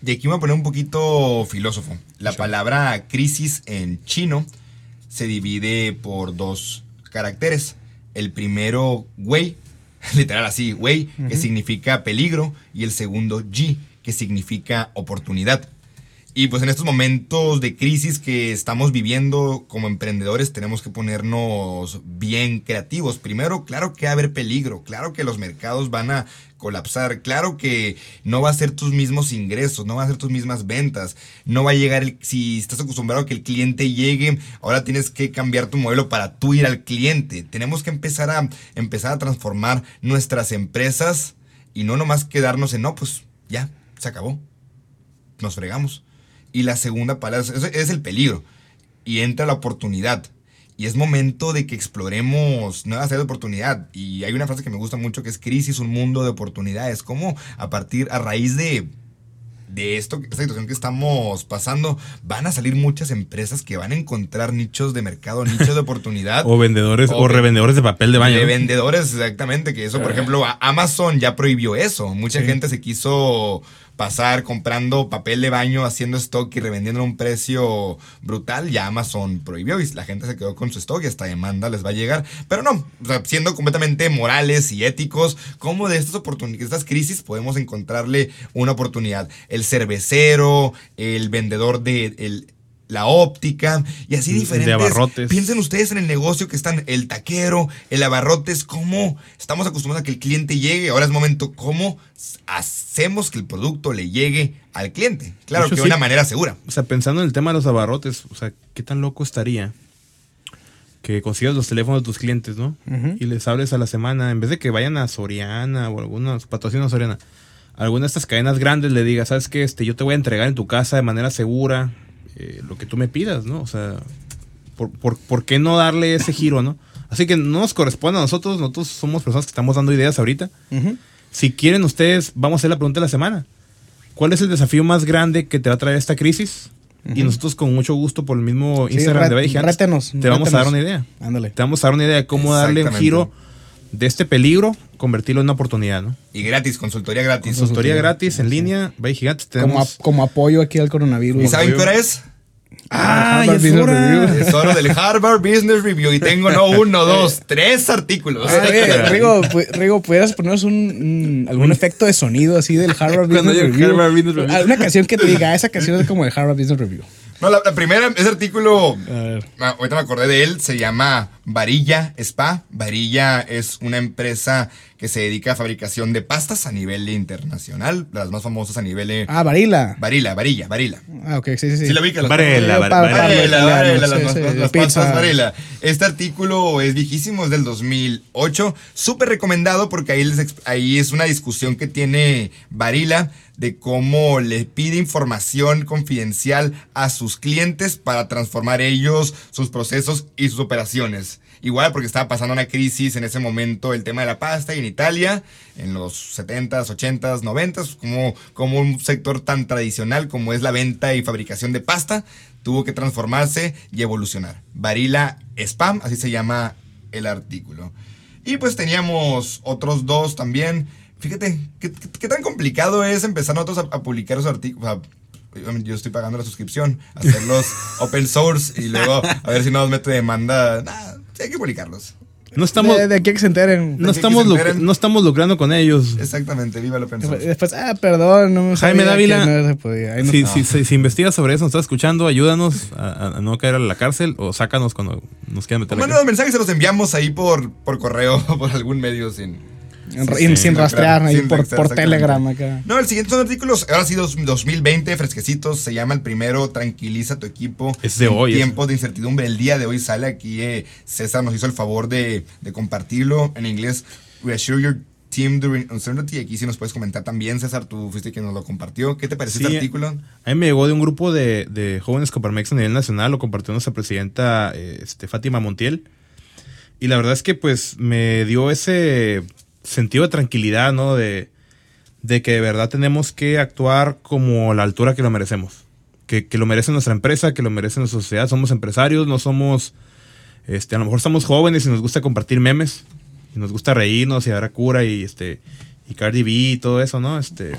Y aquí me voy a poner un poquito filósofo. La palabra crisis en chino se divide por dos caracteres. El primero, wei, literal así, wei, que significa peligro, y el segundo, ji, que significa oportunidad. Y pues en estos momentos de crisis que estamos viviendo como emprendedores tenemos que ponernos bien creativos. Primero, claro que va a haber peligro, claro que los mercados van a colapsar, claro que no va a ser tus mismos ingresos, no va a ser tus mismas ventas, no va a llegar el, si estás acostumbrado a que el cliente llegue, ahora tienes que cambiar tu modelo para tú ir al cliente. Tenemos que empezar a empezar a transformar nuestras empresas y no nomás quedarnos en no, pues ya, se acabó nos fregamos. Y la segunda palabra es, es el peligro. Y entra la oportunidad. Y es momento de que exploremos nuevas áreas de oportunidad. Y hay una frase que me gusta mucho que es crisis, un mundo de oportunidades. Como a partir, a raíz de, de esto, esta situación que estamos pasando, van a salir muchas empresas que van a encontrar nichos de mercado, nichos de oportunidad. o vendedores, o, o ve- revendedores de papel de baño. De vendedores, exactamente. Que eso, por ejemplo, a- Amazon ya prohibió eso. Mucha Sí. gente se quiso pasar comprando papel de baño, haciendo stock y revendiendo a un precio brutal. Ya Amazon prohibió y la gente se quedó con su stock y hasta demanda les va a llegar. Pero no, o sea, siendo completamente morales y éticos, ¿cómo de estas oportunidades, estas crisis podemos encontrarle una oportunidad? El cervecero, el vendedor de... el- la óptica y así El de diferentes. abarrotes. Piensen ustedes en el negocio que están el taquero, el abarrotes, cómo estamos acostumbrados a que el cliente llegue. Ahora es momento, cómo hacemos que el producto le llegue al cliente. Claro, hecho, que de sí. una manera segura. O sea, pensando en el tema de los abarrotes, o sea, ¿qué tan loco estaría que consigas los teléfonos de tus clientes, ¿no? Y les hables a la semana, en vez de que vayan a Soriana o algunos patrocinan a Soriana, alguna de estas cadenas grandes le diga, ¿sabes qué? Este, yo te voy a entregar en tu casa de manera segura eh, lo que tú me pidas, ¿no? O sea, ¿por, por, por qué no darle ese giro, no? Así que no nos corresponde a nosotros, nosotros somos personas que estamos dando ideas ahorita. Si quieren ustedes, vamos a hacer la pregunta de la semana. ¿Cuál es el desafío más grande que te va a traer esta crisis? Y nosotros con mucho gusto por el mismo Sí, Instagram re- de Baby rétenos, te vamos a dar una idea. Ándale. Te vamos a dar una idea de cómo darle un giro de este peligro, convertirlo en una oportunidad, ¿no? Y gratis, consultoría gratis. Consultoría gratis en línea, Baby Gigantes. Como, a- como apoyo aquí al coronavirus. ¿Y saben qué hora es? ¡Ah! Harvard es Business hora! Review. Es hora del Harvard Business Review. Y tengo no uno, dos, tres artículos. Oye, Rigo, pu- Rigo, ¿pudieras ponernos un, un- algún efecto de sonido así del Harvard Cuando Business haya Review? Harvard Business Review. Ah, Una canción que te diga, esa canción es como el Harvard Business Review. No, la, la primera, ese artículo, ah, ahorita me acordé de él, se llama Varilla Spa. Varilla es una empresa que se dedica a fabricación de pastas a nivel internacional, las más famosas a nivel... eh, Ah, Varila. Varila, Varilla, Varila. Ah, ok, sí, sí, sí. Sí la ubica, las Varela, Varela. Varela, las, de pastas Varela. Este artículo es viejísimo, es del 2008. Súper recomendado porque ahí, les exp- ahí es una discusión que tiene Varila de cómo le pide información confidencial a sus clientes para transformar ellos sus procesos y sus operaciones. Igual porque estaba pasando una crisis en ese momento el tema de la pasta y en Italia, en los 70s, 80s, 90s, como, como un sector tan tradicional como es la venta y fabricación de pasta, tuvo que transformarse y evolucionar. Varila Spam, así se llama el artículo. Y pues teníamos otros dos también. Fíjate, ¿qué, qué- qué tan complicado es empezar nosotros a, a publicar esos artículos? O sea, obviamente yo estoy pagando la suscripción, hacerlos open source y luego a ver si no nos mete demanda. Nah, hay que publicarlos. No estamos, de, de aquí a que se enteren. no, estamos se luc- enteren. no estamos lucrando con ellos. Exactamente, viva el open source. Después, ah, perdón, no me Jaime Dávila, que no se podía. Ahí no- Si, no. si, si, si investigas sobre eso, nos estás escuchando, ayúdanos a, a no caer a la cárcel o sácanos cuando nos quieran meter Bueno, los mensajes se los enviamos ahí por, por correo o por algún medio sin... En- sí, sin, sí, sin rastrear ahí sin por, por. Telegram acá. No, el siguiente son artículos, ahora sí, dos- 2020, fresquecitos, se llama el primero, tranquiliza tu equipo. Es de en hoy, Tiempos de incertidumbre, el día de hoy sale aquí, eh, César nos hizo el favor de, de compartirlo en inglés, reassure your team during uncertainty, aquí sí nos puedes comentar también, César, tú fuiste quien nos lo compartió, ¿qué te pareció Sí, este artículo? A mí me llegó de un grupo de, de jóvenes Coparmex a nivel nacional, lo compartió nuestra presidenta eh, este, Fátima Montiel. Y la verdad es que pues me dio ese sentido de tranquilidad, ¿no? De, de que de verdad tenemos que actuar como la altura que lo merecemos. Que, que lo merece nuestra empresa, que lo merece nuestra sociedad. Somos empresarios, no somos... Este, a lo mejor estamos jóvenes y nos gusta compartir memes. Y nos gusta reírnos y dar a cura y este... Y Cardi B y todo eso, ¿no? Este,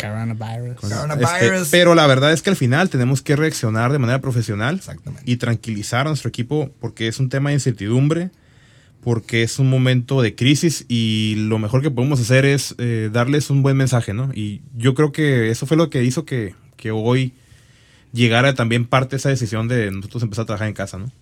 Coronavirus. Coronavirus. este, pero la verdad es que al final tenemos que reaccionar de manera profesional Exactamente. y tranquilizar a nuestro equipo porque es un tema de incertidumbre, porque es un momento de crisis y lo mejor que podemos hacer es eh, darles un buen mensaje, ¿no? Y yo creo que eso fue lo que hizo que, que hoy llegara también parte de esa decisión de nosotros empezar a trabajar en casa, ¿no?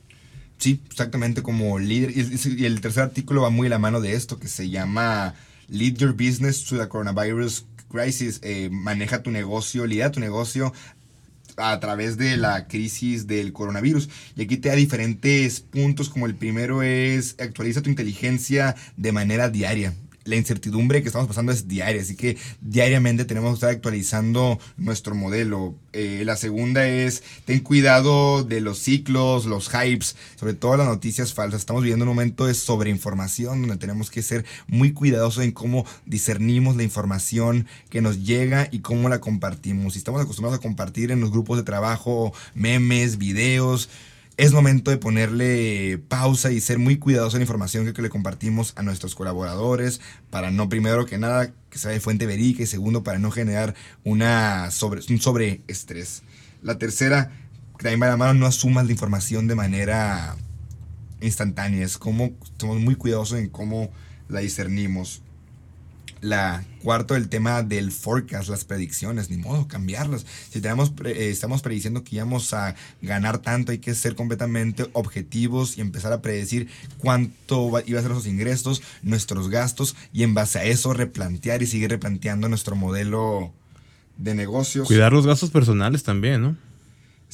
Sí, exactamente como líder. Y, el tercer artículo va muy a la mano de esto, que se llama Lead Your Business to the Coronavirus Crisis. Eh, maneja tu negocio, lidera tu negocio a través de la crisis del coronavirus. Y aquí te da diferentes puntos, como el primero es actualiza tu inteligencia de manera diaria. La incertidumbre que estamos pasando es diaria, así que diariamente tenemos que estar actualizando nuestro modelo. Eh, la segunda es ten cuidado de los ciclos, los hypes, sobre todo las noticias falsas. Estamos viviendo un momento de sobreinformación donde tenemos que ser muy cuidadosos en cómo discernimos la información que nos llega y cómo la compartimos. Si estamos acostumbrados a compartir en los grupos de trabajo memes, videos, es momento de ponerle pausa y ser muy cuidadosos en la información que, le compartimos a nuestros colaboradores para no, primero que nada, que sea de fuente verídica y segundo, para no generar una sobre, un sobreestrés. La tercera, que también va la mano, no asumas la información de manera instantánea. Es como somos muy cuidadosos en cómo la discernimos. La cuarto, el tema del forecast, las predicciones, ni modo, cambiarlas. Si tenemos, eh, estamos prediciendo que íbamos a ganar tanto, hay que ser completamente objetivos y empezar a predecir cuánto iba a ser nuestros ingresos, nuestros gastos, y en base a eso replantear y seguir replanteando nuestro modelo de negocios. Cuidar los gastos personales también, ¿no?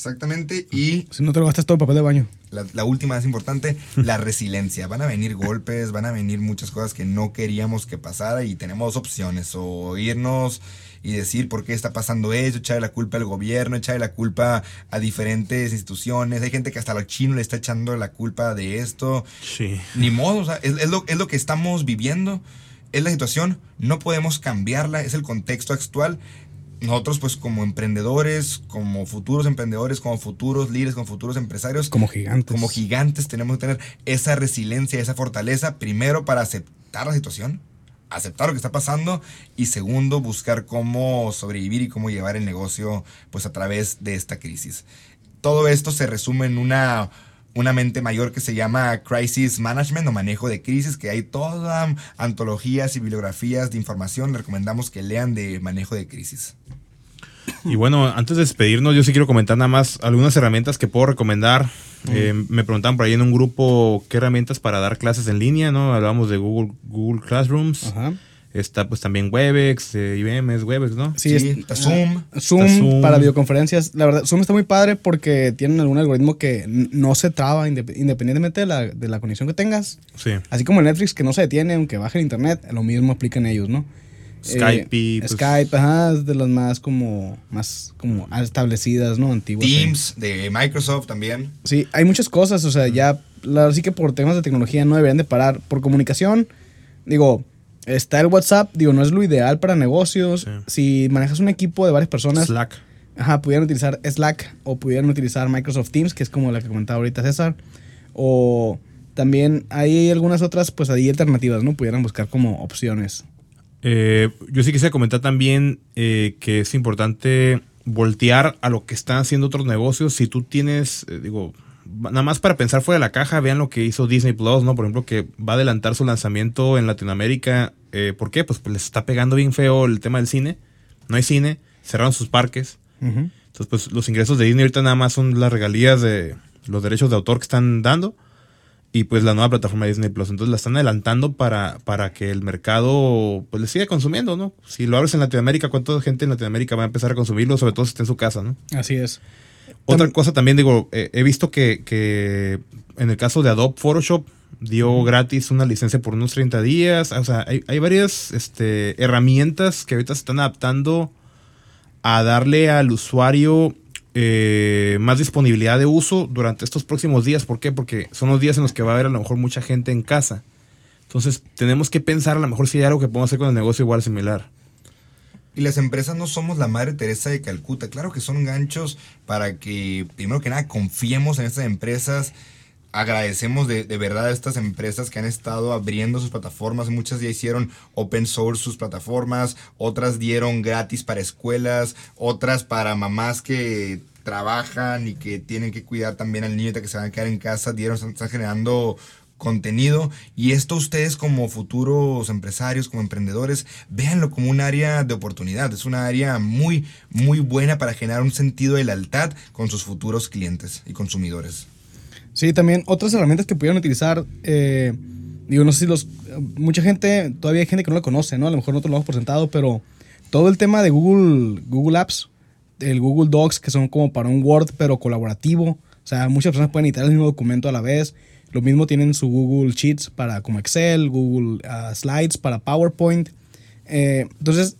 Exactamente. Y Si no te lo gastas todo el papel de baño. la, la última es importante, la resiliencia. Van a venir golpes, van a venir muchas cosas que no queríamos que pasara y tenemos opciones, o irnos y decir por qué está pasando eso, echarle la culpa al gobierno, echarle la culpa a diferentes instituciones. Hay gente que hasta a los chinos le está echando la culpa de esto. Sí. Ni modo, o sea, es, es lo, es lo que estamos viviendo, es la situación, no podemos cambiarla, es el contexto actual. Nosotros, pues, como emprendedores, como futuros emprendedores, como futuros líderes, como futuros empresarios, Como gigantes. como gigantes, tenemos que tener esa resiliencia, esa fortaleza, primero para aceptar la situación, aceptar lo que está pasando, y segundo, buscar cómo sobrevivir y cómo llevar el negocio, pues, a través de esta crisis. Todo esto se resume en una una mente mayor que se llama Crisis Management o manejo de crisis, que hay todas antologías y bibliografías de información. Les recomendamos que lean de manejo de crisis. Y bueno, antes de despedirnos, yo sí quiero comentar nada más algunas herramientas que puedo recomendar. Eh, me preguntaban por ahí en un grupo qué herramientas para dar clases en línea, ¿no? Hablábamos de Google, Google Classrooms. Ajá. Está pues también Webex, eh, IBM es Webex, ¿no? Sí, Sí, es- está Zoom. Zoom, Está Zoom. para videoconferencias. La verdad, Zoom está muy padre porque tienen algún algoritmo que no se traba indep- independientemente de la, de la conexión que tengas. Sí. Así como Netflix que no se detiene aunque baje el internet, lo mismo aplican ellos, ¿no? Skype, Eh, pues- Skype, ajá, es de las más como más como establecidas, ¿no? Antiguas. Teams de Microsoft también. Sí, hay muchas cosas, o sea, ya la, sí que por temas de tecnología no deberían de parar. Por comunicación, digo, está el WhatsApp, digo, no es lo ideal para negocios. Si manejas un equipo de varias personas, Slack. Ajá, pudieran utilizar Slack o pudieran utilizar Microsoft Teams, que es como la que comentaba ahorita César. O también hay algunas otras, pues ahí alternativas, ¿no? Pudieran buscar como opciones. Eh, yo sí quisiera comentar también eh, que es importante voltear a lo que están haciendo otros negocios. Si tú tienes, eh, digo, nada más para pensar fuera de la caja, vean lo que hizo Disney Plus, ¿no? Por ejemplo, que va a adelantar su lanzamiento en Latinoamérica. Eh, ¿Por qué? Pues, pues les está pegando bien feo el tema del cine. No hay cine, cerraron sus parques. Entonces, pues los ingresos de Disney ahorita nada más son las regalías de los derechos de autor que están dando y pues la nueva plataforma de Disney Plus. Entonces la están adelantando para, para que el mercado pues le siga consumiendo, ¿no? Si lo abres en Latinoamérica, ¿cuánta gente en Latinoamérica va a empezar a consumirlo? Sobre todo si está en su casa, ¿no? Así es. Otra Tam- cosa también, digo, eh, he visto que, que en el caso de Adobe Photoshop dio gratis una licencia por unos 30 días. O sea, hay, hay varias este, herramientas que ahorita se están adaptando a darle al usuario eh, más disponibilidad de uso durante estos próximos días. ¿Por qué? Porque son los días en los que va a haber a lo mejor mucha gente en casa. Entonces tenemos que pensar a lo mejor si hay algo que podemos hacer con el negocio igual similar. Y las empresas no somos la Madre Teresa de Calcuta. Claro que son ganchos para que, primero que nada, confiemos en estas empresas. Agradecemos de, de verdad a estas empresas que han estado abriendo sus plataformas. Muchas ya hicieron open source sus plataformas, otras dieron gratis para escuelas, otras para mamás que trabajan y que tienen que cuidar también al niño que se van a quedar en casa, dieron, están generando contenido y esto ustedes como futuros empresarios, como emprendedores, véanlo como un área de oportunidad, es una área muy, muy buena para generar un sentido de lealtad con sus futuros clientes y consumidores. Sí, también otras herramientas que pudieran utilizar. eh, digo, no sé si los. Mucha gente, todavía hay gente que no la conoce, ¿no? A lo mejor nosotros lo damos por sentado, pero todo el tema de Google, Google Apps, el Google Docs, que son como para un Word, pero colaborativo. O sea, muchas personas pueden editar el mismo documento a la vez. Lo mismo tienen su Google Sheets para como Excel, Google ah, Slides para PowerPoint. Eh, entonces,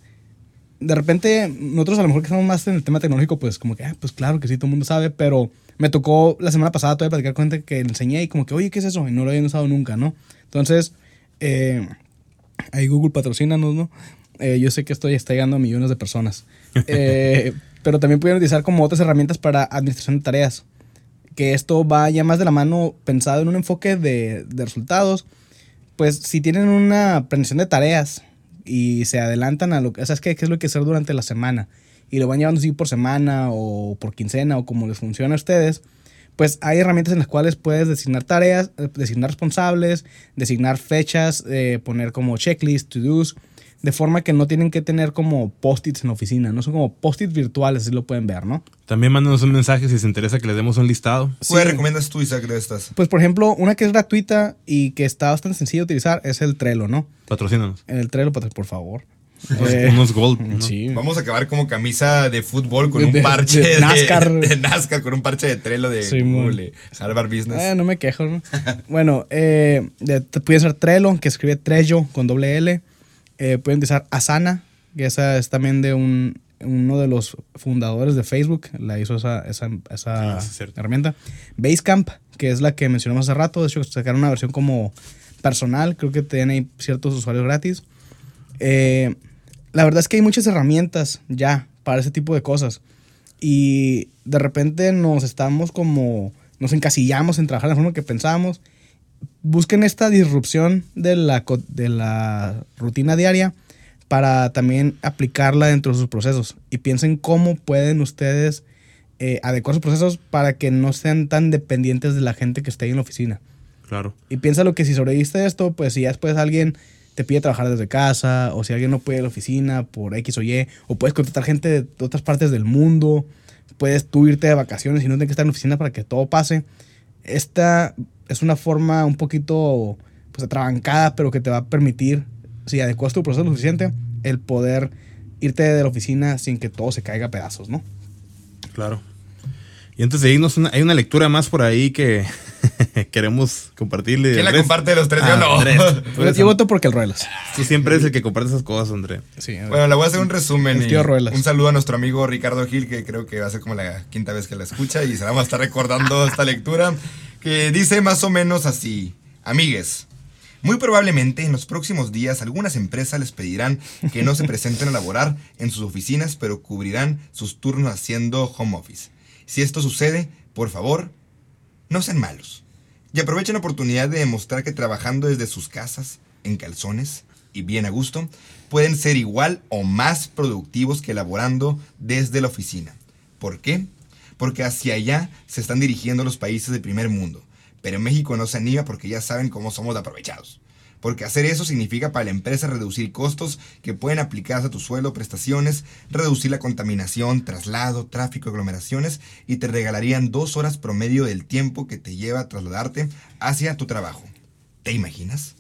de repente, nosotros a lo mejor que estamos más en el tema tecnológico, pues como que, ah, pues claro que sí, todo el mundo sabe, pero me tocó la semana pasada todavía platicar con gente que enseñé y como que, oye, ¿qué es eso? Y no lo habían usado nunca, ¿no? Entonces, eh, ahí Google patrocínanos, ¿no? Eh, yo sé que esto ya está llegando a millones de personas. Eh, pero también pueden utilizar como otras herramientas para administración de tareas. Que esto va ya más de la mano pensado en un enfoque de, resultados. Pues si tienen una planeación de tareas y se adelantan a lo que, ¿sabes qué? ¿Qué es lo que hacer durante la semana? Y lo van llevando así por semana o por quincena o como les funciona a ustedes. Pues hay herramientas en las cuales puedes designar tareas, eh, designar responsables, designar fechas, eh, poner como checklist, to-dos, de forma que no tienen que tener como post-its en la oficina, no son como post-its virtuales, así lo pueden ver, ¿no? También mándanos un mensaje si les interesa que les demos un listado. ¿Cuál Sí. recomiendas tú, Isaac, de estas? Pues por ejemplo, una que es gratuita y que está bastante sencilla de utilizar es el Trello, ¿no? Patrocínanos. El Trello, por por favor. Unos, Eh, unos gold. ¿no? Sí. Vamos a acabar como camisa de fútbol con De- un parche de de, NASCAR. de NASCAR, con un parche de Trello de Sí, Google, Harvard Business. Eh, no me quejo, ¿no? bueno, eh, puede ser Trello, que escribe Trello con doble L. Eh, pueden utilizar Asana, que esa es también de un, uno de los fundadores de Facebook. La hizo esa, esa, esa Ah, sí, herramienta. Basecamp, que es la que mencionamos hace rato. De hecho, sacaron una versión como personal. Creo que tiene ciertos usuarios gratis. Eh, la verdad es que hay muchas herramientas ya para ese tipo de cosas. Y de repente nos estamos como, nos encasillamos en trabajar de la forma que pensábamos. Busquen esta disrupción de la, de la rutina diaria para también aplicarla dentro de sus procesos. Y piensen cómo pueden ustedes eh, adecuar sus procesos para que no sean tan dependientes de la gente que esté ahí en la oficina. Claro. Y piensa lo que si sobreviviste esto, pues si ya después alguien te pide trabajar desde casa, o si alguien no puede ir a la oficina por X o Y, o puedes contratar gente de otras partes del mundo, puedes tú irte de vacaciones y no tener que estar en la oficina para que todo pase. Esta es una forma un poquito pues atrabancada, pero que te va a permitir, si adecuas tu proceso lo suficiente, el poder irte de la oficina sin que todo se caiga a pedazos, ¿no? Claro. Y antes de irnos, una- hay una lectura más por ahí que queremos compartirle. ¿Quién la Andrés. comparte de los tres? Ah, Yo no. Andrés. Eres- Yo voto porque el Ruelas. Tú siempre eres el que comparte esas cosas, André. Sí, Bueno, le voy a hacer un resumen. El y tío Ruelas. Un saludo a nuestro amigo Ricardo Gil, que creo que va a ser como la quinta vez que la escucha y se la vamos a estar recordando esta lectura. que dice más o menos así. Amigues, muy probablemente en los próximos días algunas empresas les pedirán que no se presenten a laborar en sus oficinas, pero cubrirán sus turnos haciendo home office. Si esto sucede, por favor, no sean malos. Y aprovechen la oportunidad de demostrar que trabajando desde sus casas, en calzones y bien a gusto, pueden ser igual o más productivos que laborando desde la oficina. ¿Por qué? Porque hacia allá se están dirigiendo los países del primer mundo. Pero México no se anima porque ya saben cómo somos aprovechados. Porque hacer eso significa para la empresa reducir costos que pueden aplicarse a tu sueldo, prestaciones, reducir la contaminación, traslado, tráfico, aglomeraciones y te regalarían dos horas promedio del tiempo que te lleva a trasladarte hacia tu trabajo. ¿Te imaginas?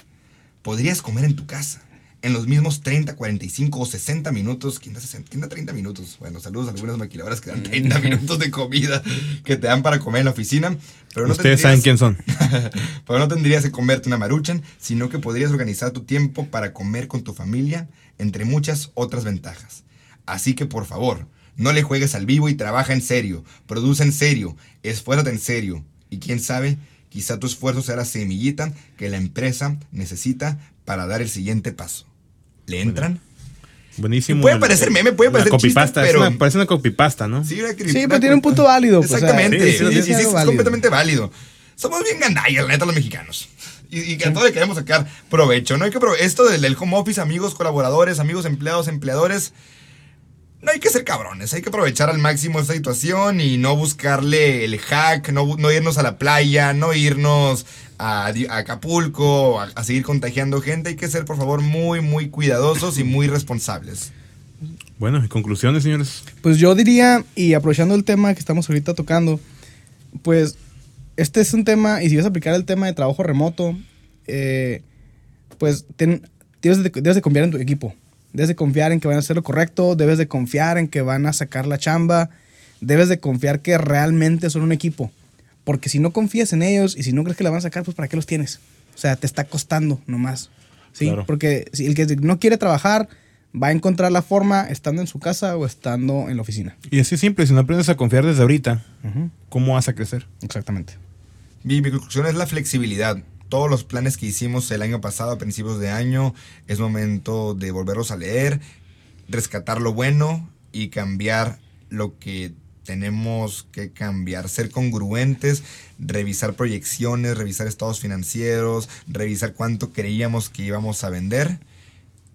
Podrías comer en tu casa en los mismos 30, 45 o 60 minutos. ¿Quién da, 60? ¿Quién da 30 minutos? Bueno, saludos a algunas maquiladoras que dan 30 minutos de comida que te dan para comer en la oficina. Pero no Ustedes saben quién son. pero no tendrías que comerte una maruchan, sino que podrías organizar tu tiempo para comer con tu familia, entre muchas otras ventajas. Así que por favor, no le juegues al vivo y trabaja en serio, produce en serio, esfuérzate en serio. Y quién sabe, quizá tu esfuerzo sea la semillita que la empresa necesita para dar el siguiente paso. ¿Le entran? Buenísimo. Puede el- parecer meme, puede parecer copypasta, es pero- una- parece una copypasta, ¿no? Sí, una Sí, una pero tiene un punto válido, pues, o sea, Exactamente. sí, sí, es válido. completamente válido. Somos bien gandallas, la neta, los mexicanos. Y, y que a todos le queremos sacar provecho. No hay que Esto del, del home office, amigos colaboradores, amigos empleados, empleadores. No hay que ser cabrones, hay que aprovechar al máximo esta situación y no buscarle el hack, no, irnos a la playa, no irnos a, Acapulco, a, a seguir contagiando gente. Hay que ser, por favor, muy, muy cuidadosos y muy responsables. Bueno, en conclusiones, señores. Pues yo diría, y aprovechando el tema que estamos ahorita tocando, pues este es un tema, y si vas a aplicar el tema de trabajo remoto, eh, pues ten- debes, de, debes de confiar en tu equipo. Debes de confiar en que van a hacer lo correcto, debes de confiar en que van a sacar la chamba, debes de confiar que realmente son un equipo. Porque si no confías en ellos y si no crees que la van a sacar, pues ¿para qué los tienes? O sea, te está costando nomás. ¿sí? Claro. Porque si el que no quiere trabajar va a encontrar la forma estando en su casa o estando en la oficina. Y así es simple, si no aprendes a confiar desde ahorita, ¿cómo vas a crecer? Exactamente. Mi, mi conclusión es la flexibilidad. Todos los planes que hicimos el año pasado, a principios de año, es momento de volverlos a leer, rescatar lo bueno y cambiar lo que tenemos que cambiar. Ser congruentes, revisar proyecciones, revisar estados financieros, revisar cuánto creíamos que íbamos a vender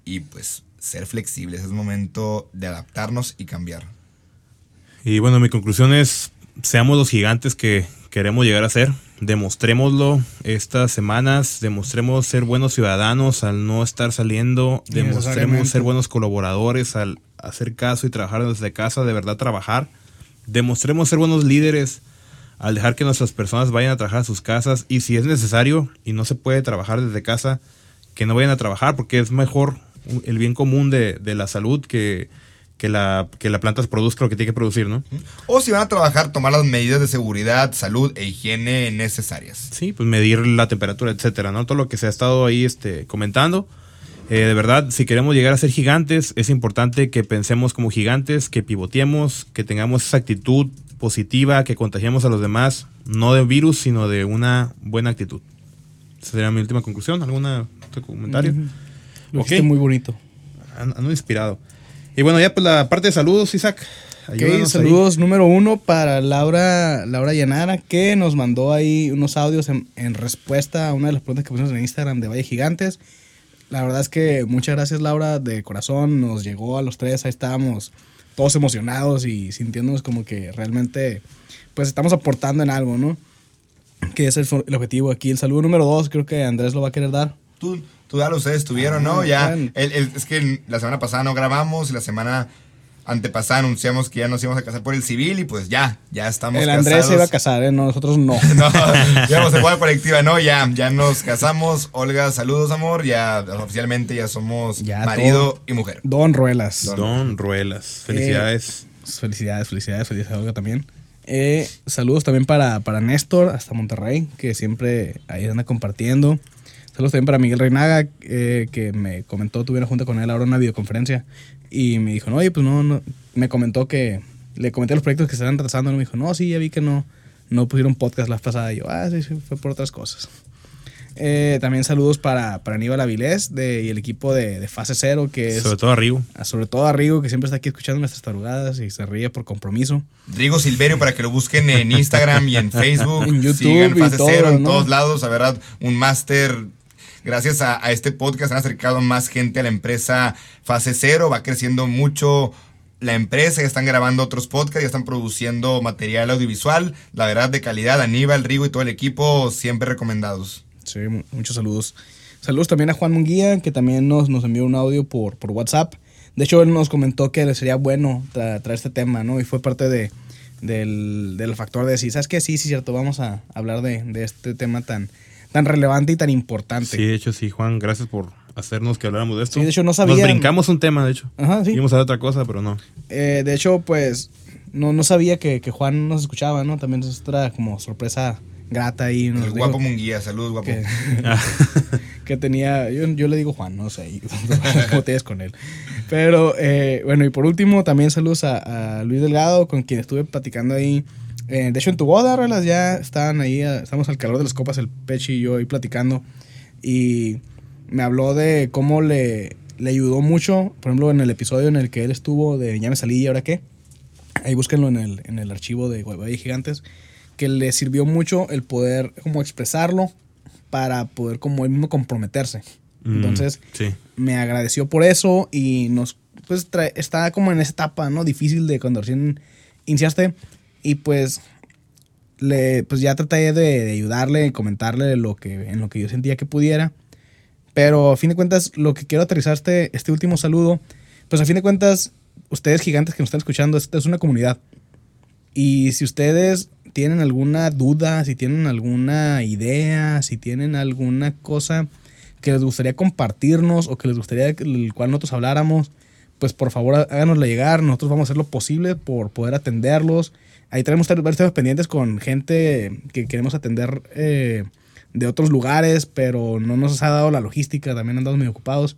y pues ser flexibles. Es momento de adaptarnos y cambiar. Y bueno, mi conclusión es, seamos los gigantes que queremos llegar a ser, demostrémoslo estas semanas, demostremos ser buenos ciudadanos al no estar saliendo, demostremos ser buenos colaboradores al hacer caso y trabajar desde casa, de verdad trabajar, demostremos ser buenos líderes al dejar que nuestras personas vayan a trabajar a sus casas y si es necesario y no se puede trabajar desde casa, que no vayan a trabajar porque es mejor el bien común de, de la salud que, que, la, que la planta produzca lo que tiene que producir, ¿no? O si van a trabajar, tomar las medidas de seguridad, salud e higiene necesarias. Sí, pues medir la temperatura, etcétera, ¿no? Todo lo que se ha estado ahí este, comentando. Eh, de verdad, si queremos llegar a ser gigantes, es importante que pensemos como gigantes, que pivoteemos, que tengamos esa actitud positiva, que contagiemos a los demás, no de virus, sino de una buena actitud. Esa sería mi última conclusión. ¿Algún otro comentario? Lo Ok. hiciste muy bonito. Ando ando inspirado. Y bueno, ya pues la parte de saludos, Isaac. Ok, Ayúdanos ahí. saludos número uno para Laura, Laura Llanara, que nos mandó ahí unos audios en, en respuesta a una de las preguntas que pusimos en Instagram de Valle Gigantes. La verdad es que muchas gracias, Laura, de corazón. Nos llegó a los tres, ahí estábamos todos emocionados y sintiéndonos como que realmente, pues estamos aportando en algo, ¿no? Que es el, el objetivo aquí. El saludo número dos, creo que Andrés lo va a querer dar. Tú, tú ya lo ustedes estuvieron, ¿no? Ah, Ya, bueno. el- el- es que la semana pasada no grabamos y la semana antepasada anunciamos que ya nos íbamos a casar por el civil y pues ya, ya estamos el casados. Andrés se iba a casar, ¿eh? No, nosotros no. No, ya vamos a jugar colectiva, no, ya, ya nos casamos. Olga, saludos, amor. Ya oficialmente ya somos Ya marido todo. y mujer. Don Ruelas. Don Ruelas. Felicidades. Felicidades, felicidades, felicidades a Olga también. Eh, saludos también para, para Néstor, hasta Monterrey, que siempre ahí anda compartiendo. Saludos también para Miguel Reinaga, eh, que me comentó, tuve una junta con él ahora en una videoconferencia. Y me dijo, no, oye, pues no, no. Me comentó que, le comenté los proyectos que se están retrasando. Y me dijo, no, sí, ya vi que no, no pusieron podcast la pasada. Y yo, ah, sí, sí, fue por otras cosas. Eh, también saludos para, para Aníbal Avilés de, y el equipo de, de Fase Cero, que es Sobre todo a Rigo. sobre todo a Rigo, que siempre está aquí escuchando nuestras tarugadas y se ríe por compromiso. Rigo Silverio para que lo busquen en Instagram y en Facebook. En YouTube Sigan y Fase todo, Cero en ¿no? todos lados. La verdad, un máster. Gracias a, este podcast han acercado más gente a la empresa Fase Cero. Va creciendo mucho la empresa. Ya están grabando otros podcasts, ya están produciendo material audiovisual. La verdad, de calidad. Aníbal, Rigo y todo el equipo siempre recomendados. Sí, mu- muchos saludos. Saludos también a Juan Munguía, que también nos, nos envió un audio por, por WhatsApp. De hecho, él nos comentó que le sería bueno tra- traer este tema, ¿no? Y fue parte de, del, del factor de decir, ¿sabes qué? Sí, sí, cierto, vamos a hablar de, de este tema tan, tan relevante y tan importante. Sí, de hecho, sí, Juan, gracias por hacernos que habláramos de esto. Sí, de hecho, no sabía- Nos brincamos un tema, de hecho. Ajá, sí. Íbamos a ver otra cosa, pero no. Eh, de hecho, pues, no, no sabía que, que Juan nos escuchaba, ¿no? También es otra como sorpresa grata ahí. Nos El dijo guapo Munguía. Saludos, guapo. que, Ah, que tenía, yo, yo le digo Juan, no sé, cómo te ves con él. Pero eh, bueno, y por último, también saludos a, a Luis Delgado, con quien estuve platicando ahí. Eh, de hecho, en tu boda, Rolas, ya estaban ahí, eh, estamos al calor de las copas, el Pechi y yo ahí platicando. Y me habló de cómo le, le ayudó mucho, por ejemplo, en el episodio en el que él estuvo de Ya me salí y ahora qué. Ahí búsquenlo en el, en el archivo de Guay Gigantes. Que le sirvió mucho el poder como expresarlo para poder como él mismo comprometerse. mm, Entonces, sí. me agradeció por eso y nos pues trae- está como en esa etapa no difícil de cuando recién iniciaste y pues le pues ya traté de, de ayudarle comentarle lo que en lo que yo sentía que pudiera pero a fin de cuentas lo que quiero aterrizar este, este último saludo pues a fin de cuentas ustedes gigantes que nos están escuchando esta es una comunidad y si ustedes tienen alguna duda, si tienen alguna idea, si tienen alguna cosa que les gustaría compartirnos o que les gustaría el cual nosotros habláramos, pues por favor háganosla llegar. Nosotros vamos a hacer lo posible por poder atenderlos. Ahí tenemos varios temas pendientes con gente que queremos atender eh, de otros lugares, pero no nos ha dado la logística, también andamos muy ocupados.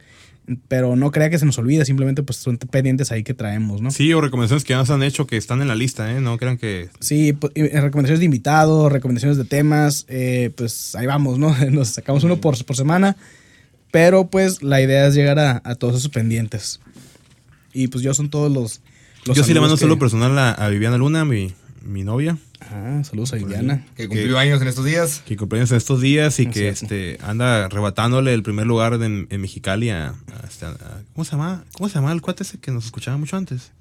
Pero no crea que se nos olvide, simplemente pues son pendientes ahí que traemos, ¿no? Sí, o recomendaciones que ya nos han hecho que están en la lista, ¿eh? No crean que. Sí, pues, eh, recomendaciones de invitados, recomendaciones de temas, eh, pues ahí vamos, ¿no? Nos sacamos uno por, por semana, pero pues la idea es llegar a, a todos esos pendientes. Y pues yo son todos los... los Yo sí le mando un que- saludo personal a, a Viviana Luna, mi, mi novia, Ah, saludos a Viviana. Que cumplió años en estos días. que cumpleaños en estos días y Es que este anda arrebatándole el primer lugar en, en Mexicali a, a este, a- ¿Cómo se llama? ¿Cómo se llama el cuate ese que nos escuchaba mucho antes?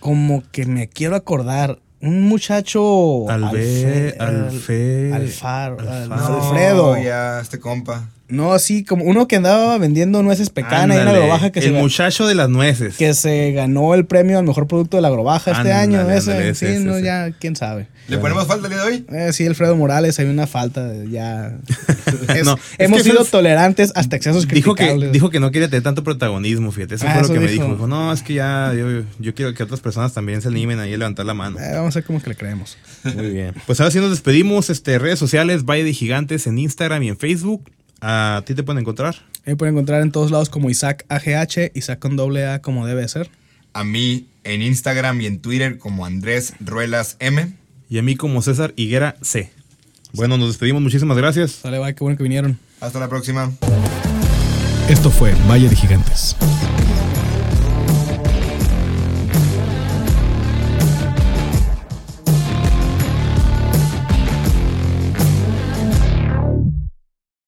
Como que me quiero acordar, un muchacho... Albe- Alfe- Alfe- Alfaro, Al- Alfaro. Alfredo. No, ya, este compa. No, sí, como uno que andaba vendiendo nueces pecana y una Ándale, agrobaja que el se, muchacho de las nueces. que se ganó el premio al mejor producto de la agrobaja este Ándale, año. Ese, ándale, sí, ese, no, ese. ya, quién sabe. ¿Le ponemos falta el día de hoy? Eh, sí, Alfredo Morales, hay una falta, de- ya. Es- No, es hemos que sido es- tolerantes hasta excesos Dijo que, dijo que no quería tener tanto protagonismo, fíjate. Eso Ah, fue lo que me dijo. dijo. Dijo, no, es que ya yo, yo quiero que otras personas también se animen ahí a levantar la mano. Eh, vamos a ver cómo que le creemos. Muy bien. Pues ahora sí nos despedimos. Este, redes sociales, Valle de Gigantes en Instagram y en Facebook. A ti te pueden encontrar. Me pueden encontrar en todos lados como Isaac AGH, Isaac con doble A como debe ser. A mí en Instagram y en Twitter como Andrés Ruelas M. Y a mí como César Higuera C. Bueno, nos despedimos. Muchísimas gracias. Sale, bye, qué bueno que vinieron. Hasta la próxima. Esto fue Valle de Gigantes.